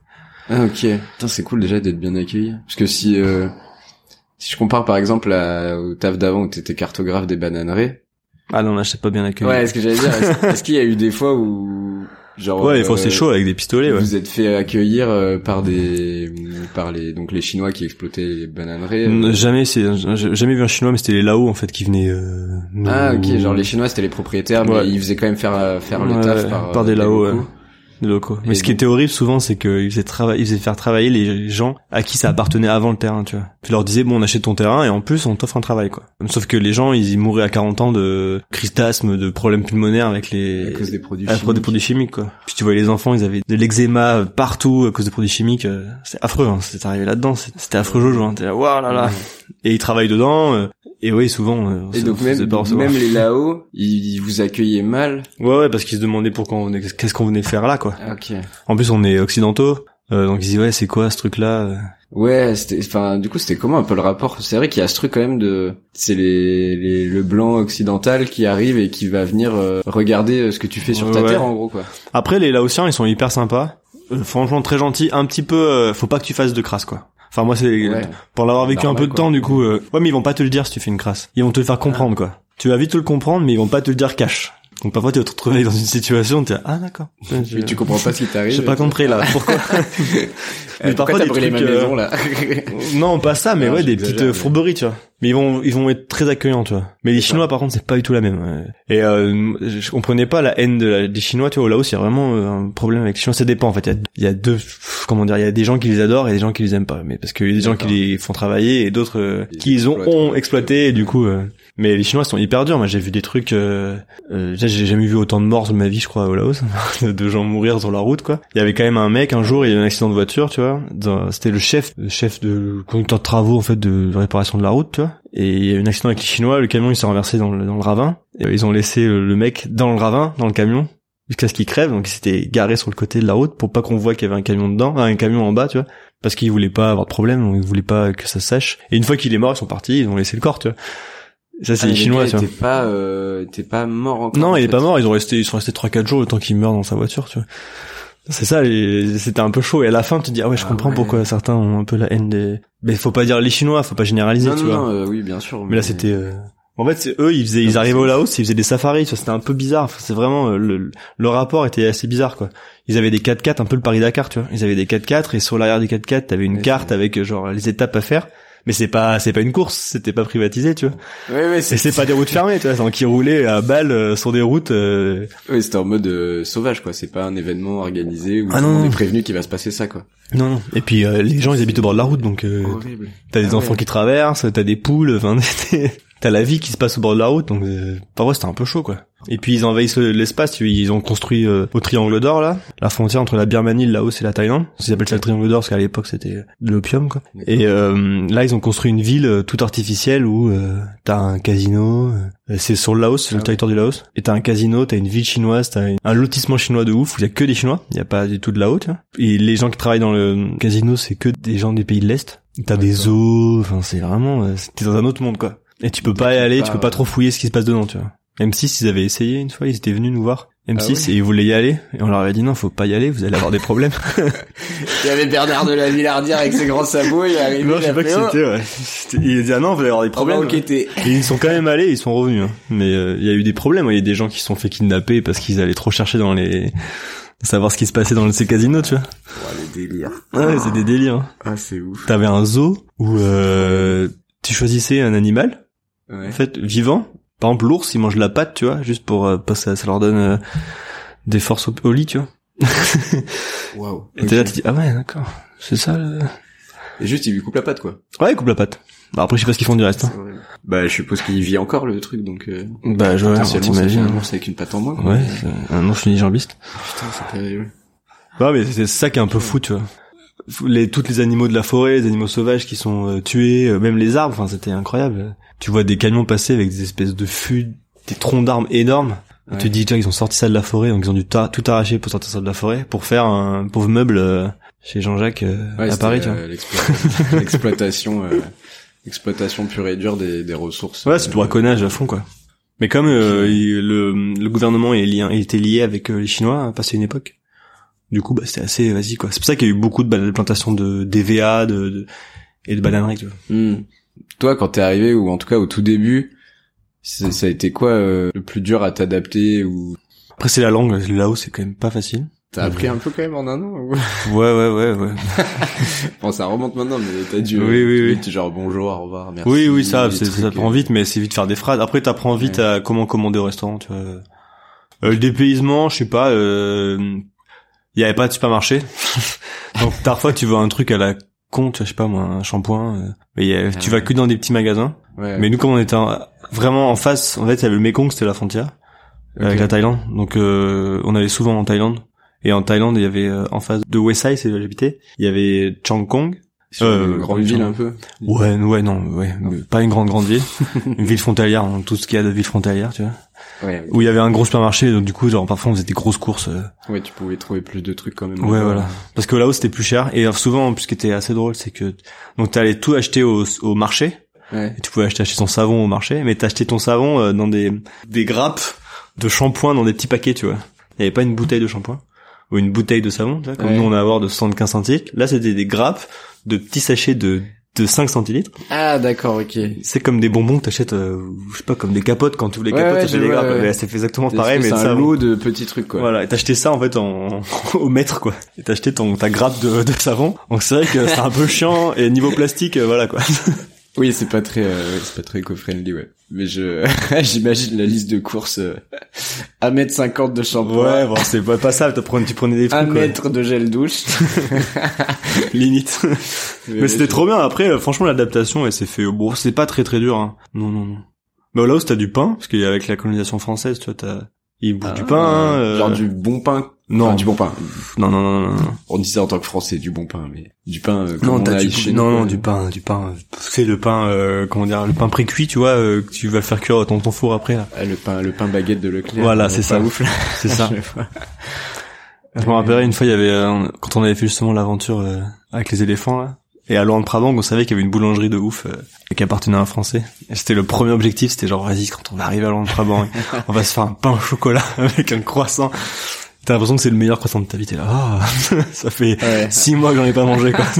Ah ok. Putain, c'est cool déjà d'être bien accueilli. Parce que si euh, si je compare par exemple à, au taf d'avant où t'étais cartographe des bananeries. Ah non, là, j'étais pas bien accueilli. Ouais, est-ce que j'allais dire, est-ce, qu'il y a eu des fois où genre Ouais, des fois euh, c'est chaud avec des pistolets, ouais. Vous êtes fait accueillir euh, par des par les donc les Chinois qui exploitaient les bananeries. euh? Jamais, c'est, jamais vu un chinois, mais c'était les Lao en fait qui venaient. Euh, Ah ok, genre les Chinois c'était les propriétaires, mais Ouais. ils faisaient quand même faire faire le Ouais, taf par, par des Lao, locaux. Mais Et ce qui était horrible souvent, c'est qu'ils faisaient travailler, ils faisaient faire travailler les gens à qui ça appartenait avant le terrain, tu vois. Ils leur disaient bon, on achète ton terrain et en plus on t'offre un travail, quoi. Sauf que les gens, ils y mouraient à 40 ans de crise d'asthme, de problèmes pulmonaires avec les À cause des produits à cause des chimiques. produits chimiques, quoi. Puis tu voyais les enfants, ils avaient de l'eczéma partout à cause des produits chimiques. euh, C'est affreux, hein. C'était arrivé là-dedans, c'est- c'était affreux, Jojo. Hein. T'es là, waouh là là. Et ils travaillent dedans. euh, et oui, souvent. euh, Et donc même, pas même les là-haut, ils, ils vous accueillaient mal. Ouais, ouais, parce qu'ils se demandaient pourquoi on qu'est-ce qu'on venait faire là, quoi. Ah, Ok. En plus, on est occidentaux, euh, donc ils disent ouais, c'est quoi ce truc-là euh? Ouais, c'était, enfin, du coup, c'était comment un peu le rapport? C'est vrai qu'il y a ce truc quand même de, c'est les, les, le blanc occidental qui arrive et qui va venir euh, regarder euh, ce que tu fais sur ta Ouais. terre, en gros, quoi. Après, les Laotiens, ils sont hyper sympas. Franchement, très gentils. Un petit peu, euh, faut pas que tu fasses de crasse, quoi. Enfin, moi, c'est Ouais. pour l'avoir vécu Normal, un peu de quoi. temps, du coup. euh, Ouais, mais ils vont pas te le dire si tu fais une crasse. Ils vont te le faire comprendre, quoi. Tu vas vite te le comprendre, mais ils vont pas te le dire cash. Donc parfois, tu vas te retrouver dans une situation, tu ah d'accord. (laughs) Je- Mais tu comprends pas ce qui t'arrive. J'ai pas compris là. Pourquoi (laughs) Mais parfois, des brûlé ma trucs, euh, maison, là. (laughs) Non, pas ça, mais Non, ouais, des petites euh, mais- fourberies, tu vois. Mais ils vont, ils vont être très accueillants, tu vois. Mais les Chinois, par contre, c'est pas du tout la même. Et euh, je comprenais pas la haine de la- des Chinois, tu vois. Au Laos, il y a vraiment euh, un problème avec les Chinois. Ça dépend, en fait. Il y a, il y a deux, comment dire, il y a des gens qui les adorent et des gens qui les aiment pas. Mais parce qu'il y a des gens qui les font travailler et d'autres euh, Ils qui les ont, ont exploité et du coup. euh, mais les Chinois sont hyper durs. Moi, j'ai vu des trucs. Euh, euh, j'ai jamais vu autant de morts de ma vie, je crois, au Laos, (laughs) de gens mourir sur la route, quoi. Il y avait quand même un mec un jour, il y a eu un accident de voiture, tu vois. C'était le chef, le chef de conducteur de travaux en fait de réparation de la route, tu vois. Et il y a eu un accident avec les Chinois. Le camion il s'est renversé dans le, dans le ravin. Et, euh, ils ont laissé euh, le mec dans le ravin, dans le camion, jusqu'à ce qu'il crève. Donc il s'était garé sur le côté de la route pour pas qu'on voit qu'il y avait un camion dedans, un camion en bas, tu vois. Parce qu'ils voulaient pas avoir de problème, donc ils voulaient pas que ça sèche. Et une fois qu'il est mort, ils sont partis, ils ont laissé le corps, tu vois. Ça c'est Ah, les le Chinois, gars tu vois. était pas, euh, était pas mort encore. Non, en il est fait. pas mort. Ils ont resté, ils sont restés trois quatre jours le temps qu'il meurt dans sa voiture, tu vois. C'est ça, c'était un peu chaud. Et à la fin, tu te dis ah ouais, je Ah comprends ouais. pourquoi certains ont un peu la haine des. Mais faut pas dire les Chinois, faut pas généraliser, Non, tu non, vois. non, euh, oui, bien sûr. Mais là, c'était. euh, En fait, c'est eux, ils faisaient, ils Ah, arrivaient au Laos, ils faisaient des safaris, c'était un peu bizarre. Enfin, c'est vraiment euh, le, le rapport était assez bizarre, quoi. Ils avaient des 4x4, un peu le Paris Dakar, tu vois. Ils avaient des 4x4 et sur l'arrière des 4x4, t'avais une Ouais, carte avec euh, genre les étapes à faire. Mais c'est pas, c'est pas une course, c'était pas privatisé, tu vois. Ouais, ouais, Et c'est, c'est pas des routes fermées, tu vois. Donc ils roulaient à balle euh, sur des routes. euh, ouais, c'était en mode euh, sauvage, quoi. C'est pas un événement organisé où Ah non, non. est prévenu qu'il va se passer ça, quoi. Non, non. Et puis euh, les gens, ils habitent au bord de la route, donc euh, Horrible. t'as des Ah enfants ouais. qui traversent, t'as des poules, enfin, (laughs) t'as la vie qui se passe au bord de la route, donc euh, parfois c'était un peu chaud, quoi. Et puis ils envahissent le- l'espace, ils ont construit euh, au Triangle d'Or là, la frontière entre la Birmanie, le Laos et la Thaïlande. Ils appellent ça le Triangle d'Or parce qu'à l'époque c'était de l'opium, quoi. Et euh, là ils ont construit une ville euh, toute artificielle où euh, t'as un casino, euh, c'est sur le Laos, c'est Ah le ouais. territoire du Laos, et t'as un casino, t'as une ville chinoise, t'as une- un lotissement chinois de ouf où il y a que des Chinois, il y a pas du tout de là-haut, tu vois. Et les gens qui travaillent dans le casino, c'est que des gens des pays de l'Est. T'as des zoos, enfin c'est vraiment, t'es dans un autre monde quoi. Et tu peux pas y aller, pas, tu peux pas ouais. trop fouiller ce qui se passe dedans, tu vois. M6, ils avaient essayé une fois, ils étaient venus nous voir. M6 Ah ouais et ils voulaient y aller et on leur avait dit non, faut pas y aller, vous allez avoir des problèmes. (laughs) Il y avait Bernard de la Villardière avec ses grands sabots, il est arrivé, non, je sais pas qui c'était. Ouais. C'était- Il a dit ah non, vous allez avoir des problèmes. Et ils sont quand même allés, ils sont revenus. hein. Mais euh, il y a eu des problèmes. Il y a des gens qui se sont fait kidnapper parce qu'ils allaient trop chercher dans les savoir ce qui se passait dans ces casinos, tu vois. Oh, les délires. Ouais, c'est des délires. hein. Ah, c'est ouf. T'avais un zoo où euh, tu choisissais un animal Ouais. en fait vivant par exemple l'ours il mange la patte tu vois juste pour euh, parce que ça, ça leur donne euh, des forces au, au lit tu vois (laughs) Waouh. et t'es là tu dis ah ouais d'accord c'est ça le... Et juste, il lui coupe la patte, quoi. ouais il coupe la patte bah après je sais pas ce qu'ils font du reste hein. Bah, je suppose qu'il vit encore, le truc, donc, euh, bah je vois fait t'imagines un ours avec une patte en moins, quoi. ouais un ours unijambiste Putain, c'est terrible. ouais mais c'est ça qui est un peu fou tu vois les toutes les animaux de la forêt les animaux sauvages qui sont euh, tués euh, même les arbres enfin c'était incroyable tu vois des camions passer avec des espèces de fûts des troncs d'arbres énormes Ouais. Tu te dis, tu vois, ils ont sorti ça de la forêt, donc ils ont dû tout arracher pour sortir ça de la forêt, pour faire un pauvre meuble euh, chez Jean-Jacques euh, Ouais, à Paris, tu vois. euh, (laughs) l'exploitation- exploitation pure et dure des, des ressources. Ouais, c'est du braconnage à fond, quoi. Mais comme il- le, le gouvernement est lié, était lié avec les Chinois à passer une époque, du coup, bah, c'était assez vas-y quoi. C'est pour ça qu'il y a eu beaucoup de, plantations de d'EVA, de, de et de bananeries. Tu vois. Hmm. Toi, quand t'es arrivé, ou en tout cas au tout début, ça a été quoi euh, le plus dur à t'adapter ou Après, c'est la langue. Là-haut, c'est quand même pas facile. t'as appris un peu quand même en un an ou... (laughs) Ouais, ouais, ouais, ouais. (laughs) Bon, ça remonte maintenant, mais t'as dû. Oui, euh, oui, tout oui. vite, genre bonjour, au revoir, merci. oui, oui, ça, ça trucs, prend euh, vite, mais c'est vite faire des phrases. Après, t'apprends vite Ouais. à comment commander au restaurant, tu vois. Euh, le dépaysement, je sais pas. Euh, il y avait pas de supermarché. (laughs) Donc parfois tu veux un truc à la con, tu vois, je sais pas moi, un shampoing, euh, mais il y a- tu Ah vas que dans des petits magasins. Ouais. Mais nous comme on était en- vraiment en face, en fait, il y avait le Mekong, c'était la frontière avec Ok. la Thaïlande. Donc euh, on allait souvent en Thaïlande. Et en Thaïlande, il y avait euh, en face de Westside, c'est où j'habitais, il y avait Chiang Kong. Sur Euh, une grande ville un peu. Ouais, ouais, non, ouais, mais pas une grande grande ville, (laughs) une ville frontalière, hein, tout ce qu'il y a de ville frontalière, tu vois. Ouais. Où il y avait un gros supermarché, donc du coup, genre parfois on faisait des grosses courses. euh, Ouais, tu pouvais trouver plus de trucs quand même. Ouais, voilà. Parce que là-haut c'était plus cher et euh, souvent, ce qui était assez drôle, c'est que donc t'allais tout acheter au, au marché. Ouais. Et tu pouvais acheter, acheter ton savon au marché, mais t'achetais ton savon euh, dans des des grappes de shampoing dans des petits paquets, tu vois. Il y avait pas une bouteille de shampoing ou une bouteille de savon, comme Ouais. nous on a à avoir de 75 centilitres. Là, c'était des grappes de petits sachets de de 5 centilitres. Ah, d'accord, ok. C'est comme des bonbons que t'achètes, euh, je sais pas, comme des capotes quand tu ouvres les Ouais, capotes, ouais, fait des grappes. ouais. Ça fait exactement pareil, mais c'est un lot de petits trucs, quoi. Voilà, et t'achetais ça en fait en (laughs) au mètre quoi. Et t'achetais ton ta grappe de, de savon. Donc c'est vrai que c'est un peu chiant et niveau plastique euh, voilà quoi. (laughs) Oui, c'est pas très, euh, ouais, c'est pas très éco-friendly, ouais. Mais je, (laughs) j'imagine la liste de courses, euh, 1 mètre 50 de shampoing. bon c'est pas, pas ça, tu prenais, tu prenais des trucs quoi. mètre de gel douche. (laughs) limite. Mais c'était trop bien après euh, franchement l'adaptation elle s'est fait bon c'est pas très très dur hein. Non non non. Mais là où t'as du pain parce qu'avec la colonisation française tu vois t'as ils bouffent du pain hein, euh, Ah, Genre du bon pain. Non Enfin, du bon pain. non non non non non. On ça en tant que français, du bon pain, mais du pain, euh, Non, on t'as a du, chez non, non, du pain, du pain. C'est le pain, euh, comment dire, le pain pré-cuit, tu vois, euh, que tu vas le faire cuire dans ton four après. Là. Ah, le pain, le pain baguette de Leclerc. Voilà, (laughs) c'est ça. Ouf. C'est ça. Je me rappelle une fois, il y avait euh, quand on avait fait justement l'aventure euh, avec les éléphants là. Et à Luang Prabang, on savait qu'il y avait une boulangerie de ouf euh, qui appartenait à un Français. C'était le premier objectif, c'était genre vas-y quand on va arriver à Luang Prabang, (laughs) on va se faire un pain au chocolat (laughs) avec un croissant. T'as l'impression que c'est le meilleur croissant de ta vie. T'es là, ah, (laughs) ça fait Ouais. six mois que j'en ai pas mangé quoi. (laughs)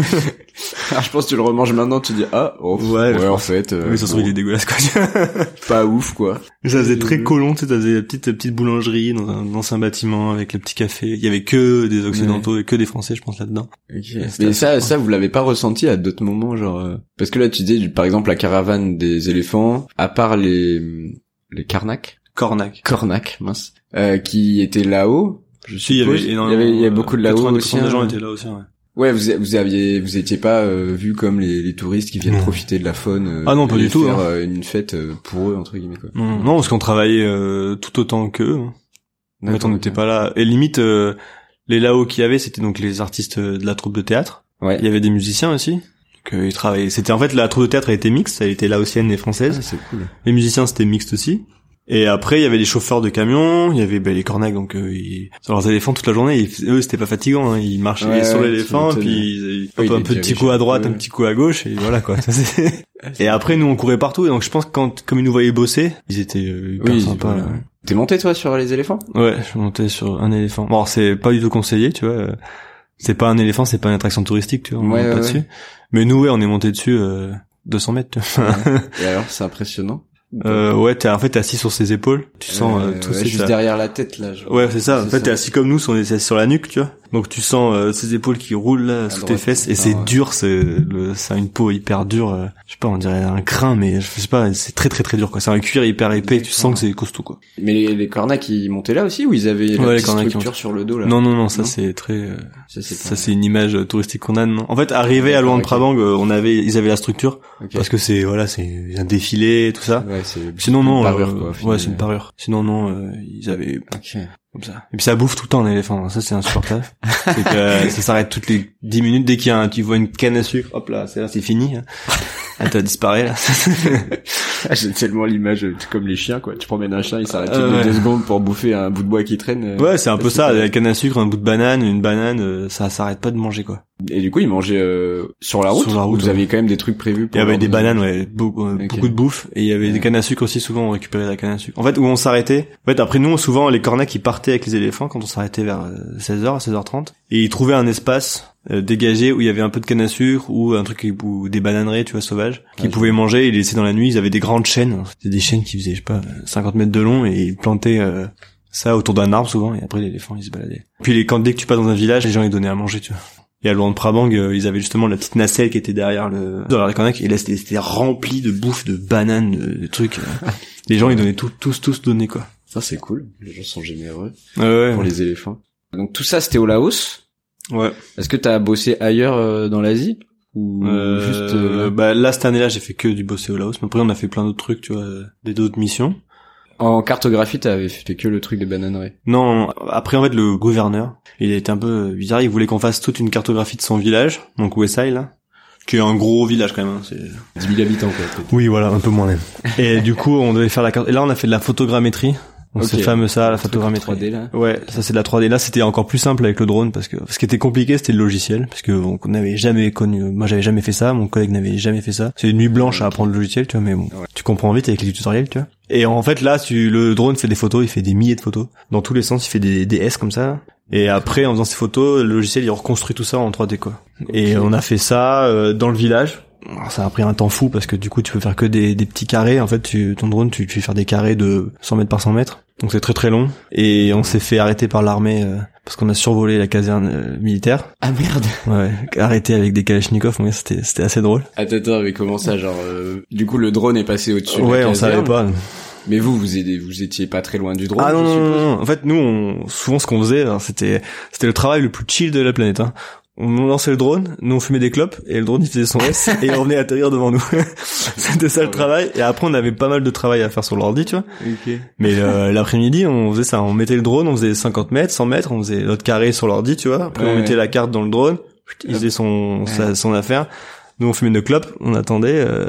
Ah, je pense que tu le remanges maintenant, tu dis, ah, oh, Ouais, ouais, en pense. fait, euh, oui, ça se trouve il est dégueulasse quoi. (laughs) pas ouf, quoi. Mais ça faisait très colon, tu sais, la petite, la petite boulangerie dans un ancien bâtiment avec le petit café. Il y avait que des occidentaux et que des français, je pense, là-dedans. Mais c'était ça, ça, vous l'avez pas ressenti à d'autres moments, genre, euh, parce que là, tu dis, par exemple, la caravane des éléphants, à part les, les Karnak, Cornac. Cornac, mince, euh, qui étaient là-haut, je Si, il y avait énormément. il y avait, il y avait beaucoup de là-haut 90% aussi. des gens hein. étaient là aussi, ouais. Ouais, vous, vous aviez, vous étiez pas euh, vu comme les, les touristes qui viennent Non. profiter de la faune. euh, Ah non, pas du tout, Faire hein. euh, une fête euh, pour eux entre guillemets quoi. Non, non, parce qu'on travaillait euh, tout autant qu'eux. hein. En fait, on n'était pas là. Et limite, euh, les là-haut qu'il y avait, c'était donc les artistes de la troupe de théâtre. Ouais. Il y avait des musiciens aussi. Donc, ils travaillaient. C'était en fait la troupe de théâtre elle était mixte, elle était laotienne et Ah, française. c'est cool. Les musiciens c'était mixte aussi. Et après il y avait les chauffeurs de camions, il y avait ben, les cornacs donc euh, ils... sur leurs éléphants toute la journée. Ils... Eux c'était pas fatigant, hein. ils marchaient Ouais, sur ouais, l'éléphant puis ils... Oui, hop, un ils petit coup à droite, peu. un petit coup à gauche et voilà quoi. (laughs) Ça, et après nous on courait partout et donc je pense que quand comme ils nous voyaient bosser, ils étaient euh, hyper Oui, sympas. voilà. là. T'es monté toi sur les éléphants? Ouais, je suis monté sur un éléphant. Bon, alors, c'est pas du tout conseillé, tu vois. C'est pas un éléphant, c'est pas une attraction touristique, tu vois. On Ouais, ouais, pas ouais. dessus. Mais nous, ouais, on est monté dessus euh, 200 mètres. tu vois. (laughs) Et alors, c'est impressionnant. Euh, ouais, t'es en fait t'es assis sur ses épaules. Tu sens euh, Euh, tout ouais, c'est juste ça. derrière la tête là. genre. Ouais, c'est ça. En fait, t'es assis comme nous, on est assis sur la nuque, tu vois. Donc tu sens euh, ses épaules qui roulent là sous tes fesses et c'est ouais. dur, c'est le, ça a une peau hyper dure. euh, je sais pas, on dirait un crin, mais je sais pas, c'est très très très dur quoi. C'est un cuir hyper épais, tu sens que c'est costaud quoi. Mais les, les cornacs ils montaient là aussi ou ils avaient la Ouais, les structure sur le dos là Non non non, ça c'est très. euh, Ça c'est Ça c'est une image euh, touristique qu'on a. Non en fait, arrivé à D'accord, Luang. Prabang, euh, on avait, ils avaient la structure parce que c'est voilà, c'est un défilé, tout ça. Ouais, c'est Sinon non, une parure euh, quoi. ouais, c'est une parure. Sinon non, euh, ils avaient Ok. Comme ça. Et puis ça bouffe tout le temps un éléphant. Ça c'est insupportable. (laughs) c'est que ça s'arrête toutes les 10 minutes dès qu'il y a un, tu vois une canne à sucre, hop là, c'est là, c'est fini. hein. Ah, t'as disparu là. (laughs) Ah, J'ai tellement l'image euh, comme les chiens quoi. Tu promènes un chien, il s'arrête Euh, toutes les ouais. deux secondes pour bouffer un bout de bois qui traîne. euh. ouais, c'est un peu ça. La canne à sucre, un bout de banane, une banane, euh, ça s'arrête pas de manger quoi. Et du coup, ils mangeaient euh, sur la route. Sur la route, Vous ouais. aviez quand même des trucs prévus. Il Pour y avait des bananes, ouais, beaucoup, euh, Ok. beaucoup de bouffe, et il y avait Ouais. des cannes à sucre aussi. Souvent, on récupérait la canne à sucre. En fait, où on s'arrêtait. En fait, après nous, souvent, les cornacs, ils partaient avec les éléphants quand on s'arrêtait vers 16h, 16h30, et ils trouvaient un espace euh, dégagé où il y avait un peu de canne à sucre ou un truc ou des bananeries, tu vois, sauvages, qu'ils Ouais, pouvaient manger. Ils laissaient dans la nuit. Ils avaient des grandes chaînes. C'était des chaînes qui faisaient, je sais pas, 50 mètres de long, et ils plantaient. euh, ça autour d'un arbre souvent et après l'éléphant il se baladait. Puis les, quand dès que tu passes dans un village, les gens ils donnaient à manger, tu vois. Et à Luang Prabang, euh, ils avaient justement la petite nacelle qui était derrière le derrière les cornacs et là c'était c'était rempli de bouffe, de bananes, de, de trucs. euh. (laughs) les gens ils donnaient tout, tous tous donné quoi. Ça c'est cool. Les gens sont généreux Ouais, ouais. pour les éléphants. Donc tout ça, c'était au Laos. Ouais. Est-ce que t'as bossé ailleurs euh, dans l'Asie? Ou Euh, juste euh, bah là cette année-là j'ai fait que du bosser au Laos mais après on a fait plein d'autres trucs tu vois euh, des d'autres missions en cartographie, t'avais fait que le truc des bananeries non après en fait le gouverneur il été un peu bizarre. Il voulait qu'on fasse toute une cartographie de son village donc Westside là qui est un gros village quand même hein, c'est 10 000 habitants quoi. oui voilà un peu moins même. Et du coup on devait faire la carte et là on a fait de la photogrammétrie donc c'est fameux ça la photogrammétrie 3D là. Ouais, ça c'est de la 3D. Là, c'était encore plus simple avec le drone parce que ce qui était compliqué, c'était le logiciel parce que on n'avait jamais connu. Moi, j'avais jamais fait ça. Mon collègue n'avait jamais fait ça. C'est une nuit blanche à apprendre le logiciel, tu vois. Mais bon, Ouais. tu comprends vite avec les tutoriels, tu vois. Et en fait, là, tu, le drone fait des photos. Il fait des milliers de photos dans tous les sens. Il fait des, des S comme ça. Et après, en faisant ces photos, le logiciel il reconstruit tout ça en 3D quoi. Et on a fait ça euh, dans le village. Alors, Ça a pris un temps fou parce que du coup tu peux faire que des, des petits carrés. En fait, tu, ton drone, tu, tu fais faire des carrés de 100 mètres par 100 mètres. Donc c'est très très long. Et on s'est fait arrêter par l'armée euh, parce qu'on a survolé la caserne euh, militaire. Ah merde. Ouais, arrêté avec des kalachnikovs. Ouais, c'était c'était assez drôle. Attends, attends, mais comment ça, genre, euh, du coup, le drone est passé au-dessus de ouais, la on caserne. savait pas. Mais vous, vous étiez, vous étiez pas très loin du drone, Ah non, je non, suppose. non, non. En fait, nous, on, souvent, ce qu'on faisait, alors, c'était, c'était le travail le plus chill de la planète. Hein. On lançait le drone, nous on fumait des clopes et le drone il faisait son S et on venait atterrir devant nous. (laughs) C'était ça le Ah travail. Et après on avait pas mal de travail à faire sur l'ordi, tu vois. Mais euh, (laughs) l'après-midi on faisait ça, on mettait le drone, on faisait 50 mètres, 100 mètres, on faisait notre carré sur l'ordi, tu vois. Après Ouais, on mettait ouais. la carte dans le drone, il faisait son sa- son affaire. Nous on fumait nos clopes, on attendait euh,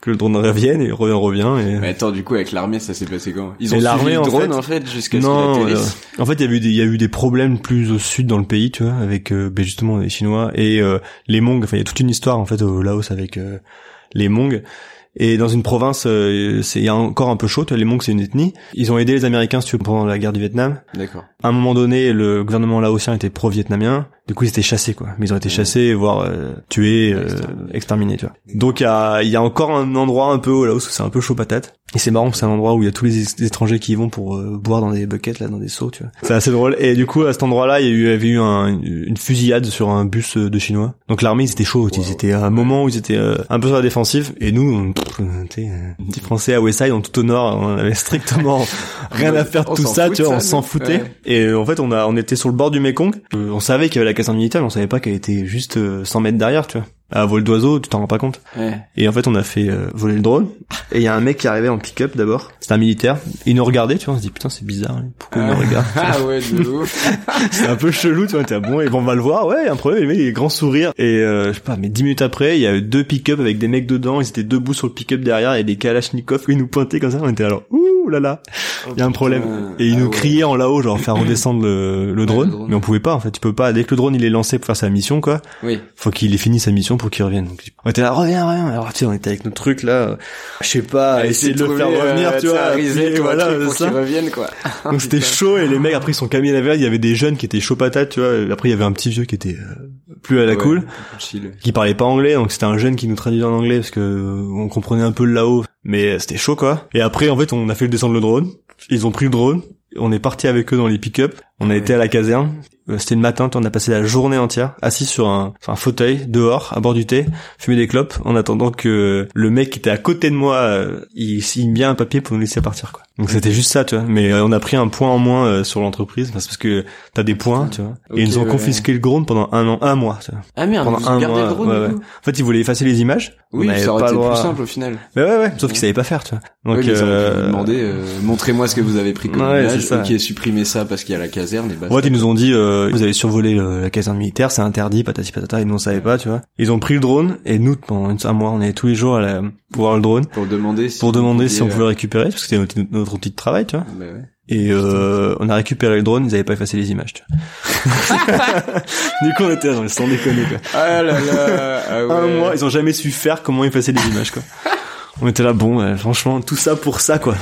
que le drone revienne et revient revient et Mais attends, du coup, avec l'armée, ça s'est passé comment? Ils ont suivi le en drone, fait- en fait, jusqu'à ce non, qu'il euh, atterrisse. en fait, il y a eu des, il y a eu des problèmes plus au sud dans le pays, tu vois, avec euh, ben, justement les Chinois et euh, les Mongs. Enfin, il y a toute une histoire en fait au Laos avec euh, les Mongs. Et dans une province, euh, c'est il y a encore un peu chaud. Les Mongs, c'est une ethnie. Ils ont aidé les Américains, si tu veux, pendant la guerre du Vietnam. D'accord. À un moment donné, le gouvernement laotien était pro-vietnamien. Du coup, ils étaient chassés, quoi. Mais ils ont été chassés, voire euh, tués, euh, Exterminés. tu vois. Donc, il y a, il y a encore un endroit un peu au Laos où c'est un peu chaud patate. Et c'est marrant, c'est un endroit où il y a tous les étrangers qui y vont pour euh, boire dans des buckets, là, dans des seaux, tu vois. C'est assez drôle. Et du coup, à cet endroit-là, il y avait eu un- une fusillade sur un bus euh, de Chinois. Donc l'armée, ils étaient chauds. Ils étaient à un moment où ils étaient euh, un peu sur la défensive. Et nous, on- pff, euh, tu sais, euh, petits Français à Westside, en tout au nord, on avait (laughs) strictement rien à faire de tout ça, tu vois, on s'en foutait. Ouais. Et en fait, on a, on était sur le bord du Mekong. On savait qu'il y avait la caserne militaire, mais on savait pas qu'elle était juste euh, 100 mètres derrière, tu vois. À vol d'oiseau, tu t'en rends pas compte. Ouais. Et en fait, on a fait euh, voler le drone. (laughs) Et il y a un mec qui arrivait en pick-up d'abord. C'était un militaire. Il nous regardait, tu vois. On se dit putain, c'est bizarre. Pourquoi il nous regarde (laughs) Ah ouais, de ouf. (laughs) C'est un peu chelou, tu vois. T'es ah bon, et bon, on va le voir. Ouais, y a un problème. Il est grand sourire. Et euh, je sais pas, mais dix minutes après, il y a eu deux pick-up avec des mecs dedans. Ils étaient debout sur le pick-up derrière et des kalachnikovs qui nous pointaient comme ça. On était alors, ouh là là, il y a un problème. Et ils Ah nous ouais. criaient en là-haut, genre faire (coughs) redescendre le, le drone. le drone. Mais on pouvait pas, en fait. Tu peux pas. Dès que le drone il est lancé pour faire sa mission, quoi Oui. faut qu'il ait fini sa mission pour qu'il revienne. Donc, on était là, reviens, reviens. Alors, tu sais, on était avec notre truc, là, euh, je sais pas, essayer de le faire revenir, tu vois. Riser, appuyer, tu vois, voilà, truc pour ça. qu'il revienne, quoi. (laughs) Donc c'était chaud, et les mecs, après, ils sont la veille, il y avait des jeunes qui étaient chauds patates, tu vois. et Après, il y avait un petit vieux qui était euh, plus à la Ouais, cool, Chill. qui parlait pas anglais, donc c'était un jeune qui nous traduisait en anglais, parce que euh, on comprenait un peu le là-haut, mais euh, c'était chaud, quoi. Et après, en fait, on a fait descendre le drone, ils ont pris le drone, on est parti avec eux dans les pick-up, on a Ouais. été à la caserne, Euh, c'était le matin, on a passé la journée entière assis sur un, sur un fauteuil dehors à bord du thé, fumer des clopes en attendant que le mec qui était à côté de moi euh, il signe bien un papier pour nous laisser partir quoi. Donc c'était juste ça tu vois, mais euh, on a pris un point en moins euh, sur l'entreprise parce que t'as des points tu vois. Et ils nous ont ouais. confisqué le drone pendant un an, un mois. Tu vois. Ah merde, Pendant vous un mois, le drone, ouais, En fait ils voulaient effacer les images. Oui, ça aurait pas été droit. plus simple au final. Mais ouais ouais, sauf qu'ils savaient pas faire tu vois. Donc oui, euh, vous demander, euh, montrez-moi ce que vous avez pris comme Ouais, image. Ok, supprimez ça parce qu'il y a la caserne et ils nous ont dit, euh, vous avez survolé le- la caserne militaire, c'est interdit, patati patata, et nous on savait pas, tu vois. Ils ont pris le drone, et nous, pendant un mois, on allait tous les jours à la, pour voir le drone, pour demander si pour demander si on pouviez, pouvait le récupérer, parce que c'était notre, notre outil de travail, tu vois. euh, bah ouais. Et euh, on a récupéré le drone, ils avaient pas effacé les images, tu vois. (laughs) du coup, on était sans déconner, quoi. Ah là là, ah ouais. Un mois, ils ont jamais su faire comment effacer les images, quoi. On était là, bon, ouais, franchement, tout ça pour ça, quoi.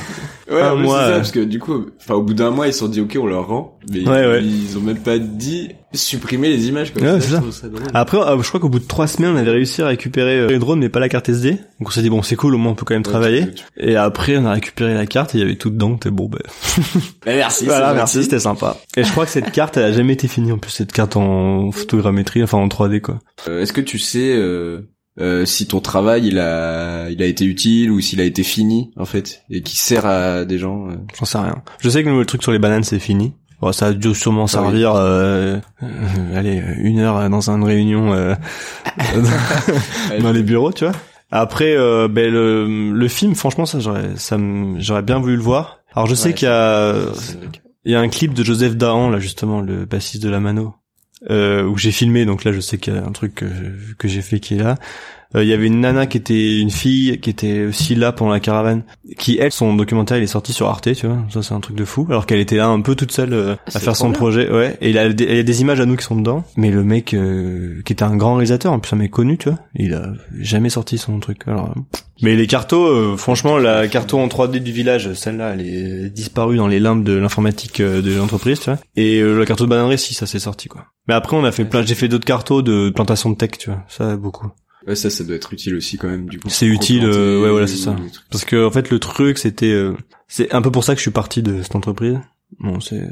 Ouais, un mois, ça, euh. parce que du coup, enfin, au bout d'un mois, ils se sont dit, ok, on leur rend, mais Ouais, ouais. ils ont même pas dit supprimer les images, quoi. Ouais, Ça, ça. Après, euh, je crois qu'au bout de trois semaines, on avait réussi à récupérer euh, le drone, mais pas la carte SD. Donc on s'est dit, bon, c'est cool, au moins on peut quand même travailler. tu- Et après, on a récupéré la carte et il y avait tout dedans. T'es bon, ben. (laughs) Bah, merci. voilà, merci, c'était sympa. Et je crois que cette carte, elle a jamais été finie. En plus, cette carte en photogrammétrie, enfin en 3D, quoi. Euh, Est-ce que tu sais euh, euh, si ton travail il a il a été utile ou s'il a été fini en fait et qui sert à des gens euh J'en sais rien. Je sais que le truc sur les bananes, c'est fini. Bon, ça a dû sûrement servir, euh, euh, allez, une heure dans une réunion euh, (laughs) dans les bureaux, tu vois. Après, ben le, le film, franchement, ça j'aurais, ça j'aurais bien voulu le voir. Alors je sais Ouais, qu'il y a, il y a un clip de Joseph Dahan là justement, le bassiste de la Mano, euh, où j'ai filmé. Donc là, je sais qu'il y a un truc que, que j'ai fait qui est là. Euh, Il y avait une nana qui était une fille qui était aussi là pendant la caravane, qui elle son documentaire il est sorti sur Arte, tu vois. Ça c'est un truc de fou. Alors qu'elle était là un peu toute seule euh, à c'est faire son bien. projet, ouais. Et il y a des images à nous qui sont dedans. Mais le mec euh, qui était un grand réalisateur, en plus un mec connu, tu vois, il a jamais sorti son truc. Alors, euh, mais les cartos, euh, franchement, la carto en 3D du village, celle-là, elle est disparue dans les limbes de l'informatique euh, de l'entreprise, tu vois. Et euh, la carto de bananerie, si, ça s'est sorti, quoi. Mais après, on a fait plein, j'ai fait d'autres cartos de plantation de tech, tu vois. Ça, beaucoup. Ouais, ça, ça doit être utile aussi quand même, du coup. C'est utile, euh, ouais, voilà, c'est ça. Parce que, en fait, le truc, c'était, euh, c'est un peu pour ça que je suis parti de cette entreprise. Bon, c'est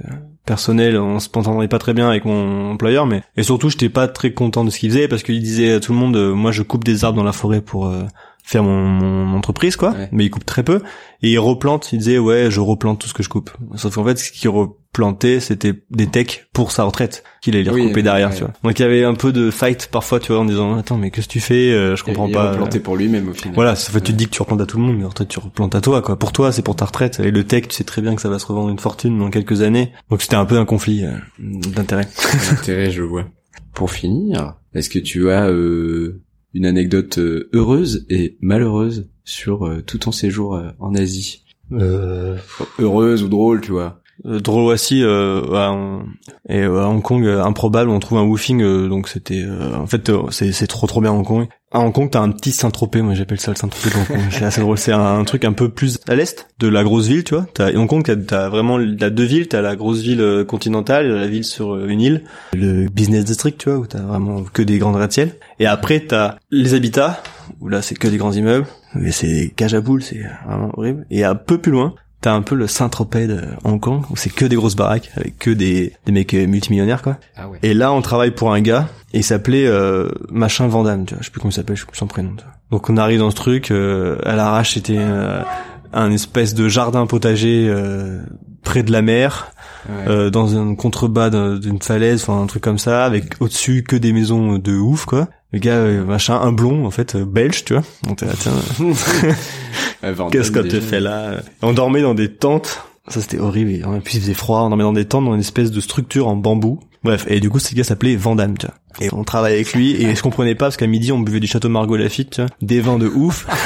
personnel, on se s'entendrait pas très bien avec mon employeur, mais et surtout, j'étais pas très content de ce qu'il faisait parce qu'il disait à tout le monde, moi, je coupe des arbres dans la forêt pour euh, faire mon, mon entreprise, quoi. Ouais. Mais il coupe très peu et il replante. Il disait, ouais, je replante tout ce que je coupe. Sauf qu'en fait, ce qu'il replantait, c'était des techs pour sa retraite qu'il allait les Oui, recouper derrière, ouais. tu vois. Donc il y avait un peu de fight parfois, tu vois, en disant, attends, mais qu'est-ce que tu fais? Euh, Je comprends est pas. replanté pour lui-même, au final. Voilà, ça fait tu te dis que tu replantes à tout le monde, mais en fait tu replantes à toi quoi. Pour toi, c'est pour ta retraite. Et le tech, tu sais très bien que ça va se revendre une fortune dans quelques années. Donc c'était un peu un conflit euh, d'intérêt. Intérêt, je vois. Pour finir, est-ce que tu as euh, une anecdote euh, heureuse et malheureuse sur euh, tout ton séjour euh, en Asie. Euh, Heureuse ou drôle, tu vois euh, drôle aussi euh, Hong- et euh, à Hong Kong euh, improbable on trouve un woofing euh, donc c'était euh, en fait euh, c'est c'est trop trop bien Hong Kong. À Hong Kong t'as un petit Saint-Tropez moi j'appelle ça le Saint-Tropez de Hong Kong. C'est assez drôle c'est un, truc un peu plus à l'est de la grosse ville tu vois. T'as Hong Kong t'as t'as vraiment la deux villes t'as la grosse ville euh, continentale la ville sur euh, une île. Le business district tu vois où t'as vraiment que des grands gratte-ciel. Et après t'as les habitats où là c'est que des grands immeubles mais c'est des cages à boules c'est vraiment horrible. Et un peu plus loin T'as un peu le Saint-Tropez de Hong Kong, où c'est que des grosses baraques, avec que des, des mecs euh, multimillionnaires, quoi. Ah ouais. Et là, on travaille pour un gars, et il s'appelait euh, machin Vandame, tu vois. Je sais plus comment il s'appelle, je sais plus son prénom. tu vois. Donc on arrive dans ce truc, euh, à l'arrache, c'était euh, un espèce de jardin potager euh, près de la mer, Ouais. euh, dans un contrebas d'un- d'une falaise, enfin un truc comme ça, avec au-dessus que des maisons de ouf, quoi. Le gars, euh, machin, un blond, en fait, euh, belge, tu vois. T'es là, tiens, (laughs) (laughs) Qu'est-ce qu'on te fait là? On dormait dans des tentes. Ça c'était horrible. Et en plus il faisait froid. On dormait dans des tentes dans une espèce de structure en bambou. Bref. Et du coup ce gars s'appelait Vandame, tu vois. Et on travaillait avec lui et je comprenais pas parce qu'à midi on buvait du château Margaux Lafitte, tu vois, des vins de ouf. (laughs)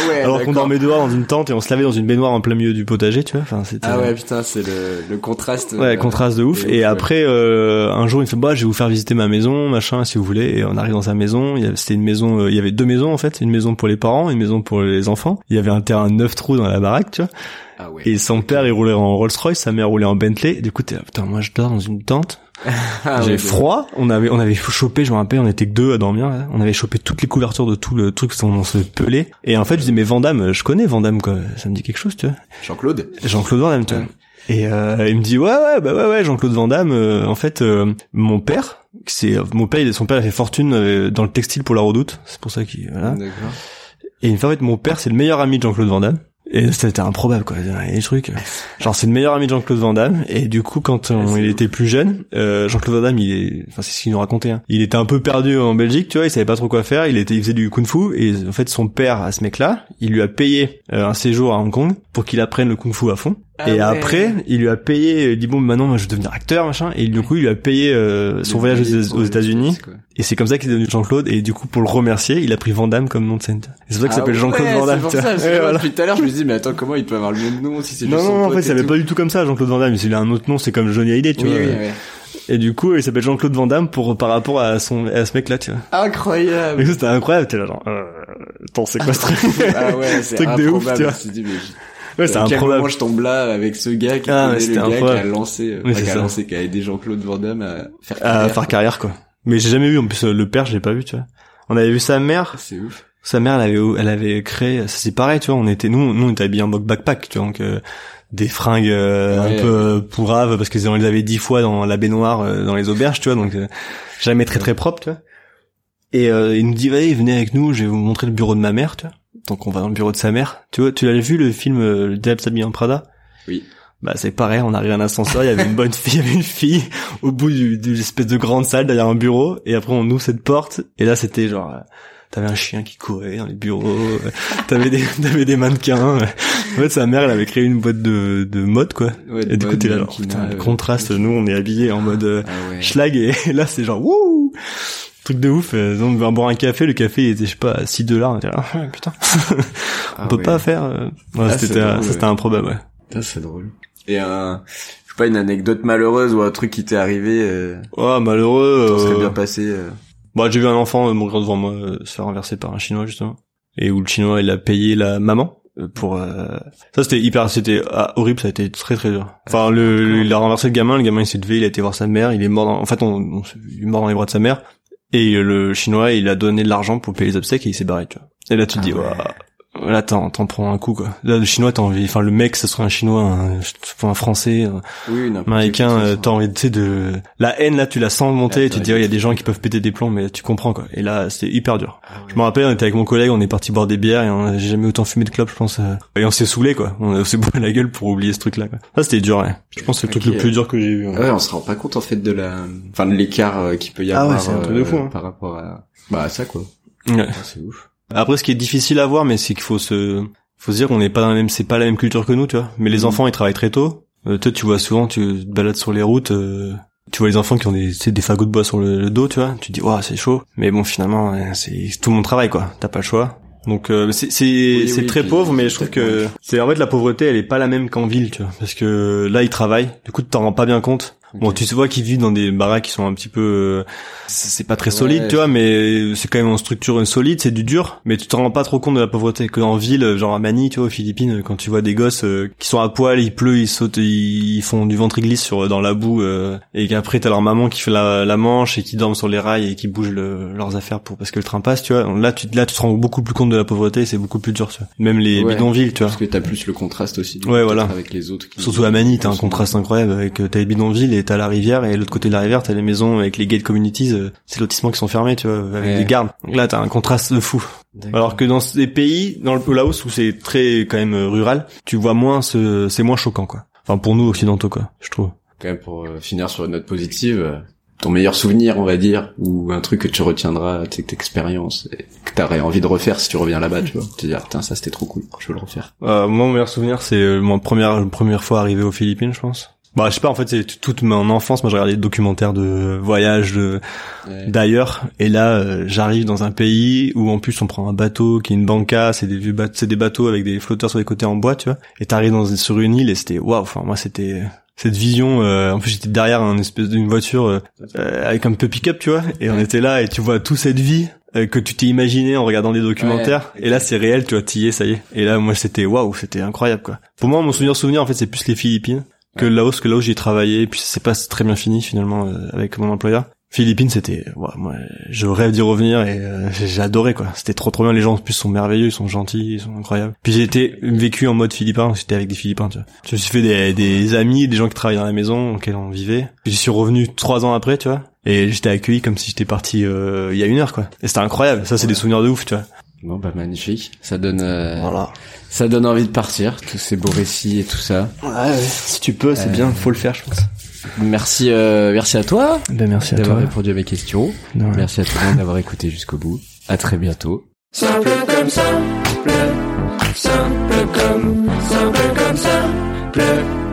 Ah ouais, alors qu'on dormait dehors dans une tente et on se lavait dans une baignoire en plein milieu du potager, tu vois. Enfin c'était. Ah ouais, putain, c'est le, le contraste. Ouais, euh, contraste de ouf. et Et ouf, ouais. après, euh, un jour, il me fait, bah, je vais vous faire visiter ma maison, machin, si vous voulez. Et on arrive dans sa maison. Il y avait- C'était une maison, euh, il y avait deux maisons, en fait. Une maison pour les parents, une maison pour les enfants. Il y avait un terrain neuf trous dans la baraque, tu vois. Ah ouais. Et son père, il roulait en Rolls-Royce, sa mère roulait en Bentley. Et du coup, t'es là, putain, moi, je dors dans une tente. (laughs) Ah J'ai ouais, froid. On avait, on avait chopé, je me rappelle, on était que deux à dormir. là. On avait chopé toutes les couvertures de tout le truc, on se pelait. Et en fait, je disais, mais Vandame, je connais Vandame, quoi. Ça me dit quelque chose, tu vois. Jean-Claude. Jean-Claude Van Damme, tu vois. Et euh, il me dit ouais ouais bah ouais ouais Jean-Claude Van Damme euh, en fait euh, mon père c'est mon père son père a fait fortune euh, dans le textile pour la redoute c'est pour ça qu'il voilà D'accord. et il me fait en fait mon père c'est le meilleur ami de Jean-Claude Van Damme et c'était improbable quoi il y a des trucs. Genre c'est le meilleur ami de Jean-Claude Van Damme. Et du coup quand on- c'est il était plus jeune euh, Jean-Claude Van Damme il est enfin c'est ce qu'il nous racontait hein. il était un peu perdu en Belgique tu vois il savait pas trop quoi faire. Il était il faisait du kung-fu et en fait son père à ce mec là il lui a payé euh, un séjour à Hong Kong pour qu'il apprenne le kung-fu à fond Ah et ouais. après, il lui a payé, il dit bon, maintenant, je vais devenir acteur, machin. Et du coup, il lui a payé euh, son voyage aux, aux États-Unis. Et c'est comme ça qu'il est devenu Jean-Claude. Et du coup, pour le remercier, il a pris Van Damme comme nom de scène. C'est pour ça qu'il Ah s'appelle Jean-Claude Van Damme. C'est pour tu vois. ça, parce que Et moi, voilà. depuis tout à l'heure, je me dis, mais attends, comment il peut avoir le même nom si c'est Non, juste son non, en fait, ça s'appelle pas du tout comme ça, Jean-Claude Van Damme. Il a un autre nom, c'est comme Johnny Hallyday, tu Oui, vois. oui, ouais. Et du coup, il s'appelle Jean-Claude Van Damme pour, par rapport à son, à ce mec-là, tu vois. Incroyable. C'était incroyable. T'es là, genre, euh, attends, c'est quoi ce (laughs) truc? ah ouais, (laughs) c'est Truc de ouf, tu vois. Ouais, c'est à quel improbable. moment je tombe là avec ce gars qui Ah, le gars qui a lancé, euh, Oui, enfin, c'est qui a lancé, qui a aidé Jean-Claude Van Damme à faire À carrière. faire carrière, quoi. Mais j'ai jamais vu, en plus, euh, le père, je l'ai pas vu, tu vois. On avait vu sa mère, C'est ouf. sa mère elle avait elle avait créé ça c'est pareil tu vois on était nous nous on était habillés en backpack tu vois donc euh, des fringues euh, Ouais. un peu euh, pourraves parce qu'ils les avaient dix fois dans la baignoire euh, dans les auberges tu vois donc euh, jamais très très propre tu vois et euh, il nous dit allez venez avec nous je vais vous montrer le bureau de ma mère tu vois donc on va dans le bureau de sa mère tu vois tu l'as vu le film euh, Le Diable s'habille en Prada? Oui. Bah c'est pareil, on arrive à un ascenseur, il y avait une bonne fille, (laughs) il y avait une fille au bout du- d'une espèce de grande salle derrière un bureau, et après on ouvre cette porte, et là c'était genre, euh, t'avais un chien qui courait dans les bureaux, euh, t'avais des, (laughs) t'avais des mannequins. euh. En fait sa mère elle avait créé une boîte de, de mode quoi. Ouais, Et du coup t'es là, genre, putain, le contraste, nous on est habillés en mode euh, Ah ouais. schlag, et, (laughs) là c'est genre, wouh Truc de ouf, euh, on va boire un café, le café il était je sais pas à 6 dollars, (laughs) on était là, ah, putain, Ah on peut ouais. pas faire. euh. Ouais, Ah, c'était ça c'était ouais. improbable ouais. Putain, c'est drôle. Et un, je sais pas, une anecdote malheureuse ou un truc qui t'est arrivé, euh, Ouais, malheureux. ça serait euh, bien passé. euh. Bah, j'ai vu un enfant euh, mourir devant moi, euh, se faire renverser par un chinois justement, et où le chinois il a payé la maman euh, pour. euh, Ça c'était hyper, c'était ah, horrible, ça a été très très dur. Enfin, le, il a renversé le gamin, le gamin il s'est levé, il a été voir sa mère, il est mort. Dans... En fait, on, on il est mort dans les bras de sa mère, et le chinois il a donné de l'argent pour payer les obsèques et il s'est barré, tu vois. Et là tu te Ah dis, ouais. Là, t'en, t'en prends un coup, quoi. Là, le chinois, t'as envie, enfin, le mec, ce serait un chinois, un, un français, un Oui, américain, qui, euh, t'as envie, tu sais, de, la haine, là, tu la sens monter, Ah, et tu te dis, ouais, il y a des gens qui peuvent péter des plombs, mais tu comprends, quoi. Et là, c'était hyper dur. Ah ouais. Je me rappelle, on était avec mon collègue, on est parti boire des bières, et on a jamais autant fumé de clopes, je pense, euh, et on s'est saoulé, quoi. On s'est (laughs) bourré la gueule pour oublier ce truc-là, quoi. Ça, c'était dur, ouais. Je pense que c'est le truc le plus dur que j'ai vu. ouais. Ouais, on se rend pas compte en fait de la, enfin de l'écart euh, qu'il peut y Ah avoir ouais, c'est un truc de euh, fou, hein. par rapport à, bah à ça quoi. Ouais. Ah, c'est ouf. Après, ce qui est difficile à voir, mais c'est qu'il faut se, faut se dire qu'on n'est pas dans la même, c'est pas la même culture que nous, tu vois. Mais les Mhm. enfants, ils travaillent très tôt. Euh, toi, tu vois souvent, tu te balades sur les routes, euh, tu vois les enfants qui ont des, des fagots de bois sur le, le dos, tu vois. Tu te dis, waouh, c'est chaud. Mais bon, finalement, euh, c'est tout le monde travaille, quoi. T'as pas le choix. Donc euh, c'est c'est Oui, c'est oui, très pauvre, mais je trouve que c'est en fait la pauvreté, elle est pas la même qu'en ville, tu vois. Parce que là, ils travaillent. Du coup, tu t'en rends pas bien compte. Bon, tu vois qu'ils vivent dans des baraques qui sont un petit peu, euh, c'est pas très Ouais. solide, tu vois, mais c'est quand même en structure solide, c'est du dur, mais tu te rends pas trop compte de la pauvreté. Que en ville, genre à Manille, tu vois, aux Philippines, quand tu vois des gosses euh, qui sont à poil, il pleut, ils sautent, ils, ils font du ventre-glisse sur dans la boue, euh, et qu'après t'as leur maman qui fait la, la manche et qui dorment sur les rails et qui bougent le- leurs affaires pour parce que le train passe, tu vois. Là, tu là, tu te rends beaucoup plus compte de la pauvreté, et c'est beaucoup plus dur, tu vois. Même les Ouais. bidonvilles, tu vois. Parce que t'as plus le contraste aussi. Ouais, voilà. Avec les autres. Qui... Surtout à Manille, t'as un contraste incroyable avec euh, t'as les bidonvilles et t'as la rivière et de l'autre côté de la rivière t'as les maisons avec les gated communities, euh, c'est lotissement qui sont fermés, tu vois, avec Ouais. des gardes. Donc là t'as un contraste de fou. Alors que dans ces pays, dans le Laos où c'est très quand même euh, rural, tu vois moins ce, c'est moins choquant quoi. Enfin pour nous occidentaux quoi, je trouve. Quand même pour euh, finir sur une note positive, euh, ton meilleur souvenir, on va dire, ou un truc que tu retiendras de cette expérience et que t'aurais envie de refaire si tu reviens là-bas, tu vois. Tu te dire, putain, ça c'était trop cool, je veux le refaire. Euh, moi mon meilleur souvenir c'est euh, mon première première fois arrivé aux Philippines, je pense. Bah je sais pas en fait c'est toute mon enfance, moi j'ai regardé des documentaires de voyage de Ouais. d'ailleurs. Et là euh, j'arrive dans un pays où en plus on prend un bateau qui est une banca c'est des c'est des bateaux avec des flotteurs sur les côtés en bois tu vois. Et t'arrives dans sur une île et c'était waouh enfin moi c'était cette vision euh, en plus j'étais derrière un espèce d'une voiture euh, euh, avec un peu pick-up tu vois. Et on était là et tu vois toute cette vie euh, que tu t'es imaginé en regardant des documentaires. Ouais. et là c'est réel tu vois t'y es ça y est. Et là moi c'était waouh c'était incroyable quoi. Pour moi mon souvenir souvenir en fait c'est plus les Philippines que Laos que là où j'ai travaillé puis c'est pas très bien fini finalement euh, avec mon employeur Philippines, c'était, ouais, moi, je rêve d'y revenir et euh, j'ai j'ai adoré quoi. C'était trop trop bien. Les gens en plus sont merveilleux, ils sont gentils, ils sont incroyables. Puis j'ai été vécu en mode philippin. J'étais avec des Philippins, tu vois. Je me suis fait des, des amis, des gens qui travaillent dans la maison auxquels on vivait. J'y suis revenu trois ans après, tu vois. Et j'étais accueilli comme si j'étais parti euh, il y a une heure quoi. Et c'était incroyable. Ça c'est des souvenirs de ouf, tu vois. Bon bah magnifique, ça donne, euh, Voilà. ça donne envie de partir, tous ces beaux récits et tout ça. Ouais, ouais. Si tu peux, c'est Euh, bien. Faut le faire, je pense. Merci, euh, merci à toi Ben merci à d'avoir répondu à mes questions. Merci à tout le monde d'avoir écouté jusqu'au bout. À très bientôt. Simple comme simple, simple comme, simple comme simple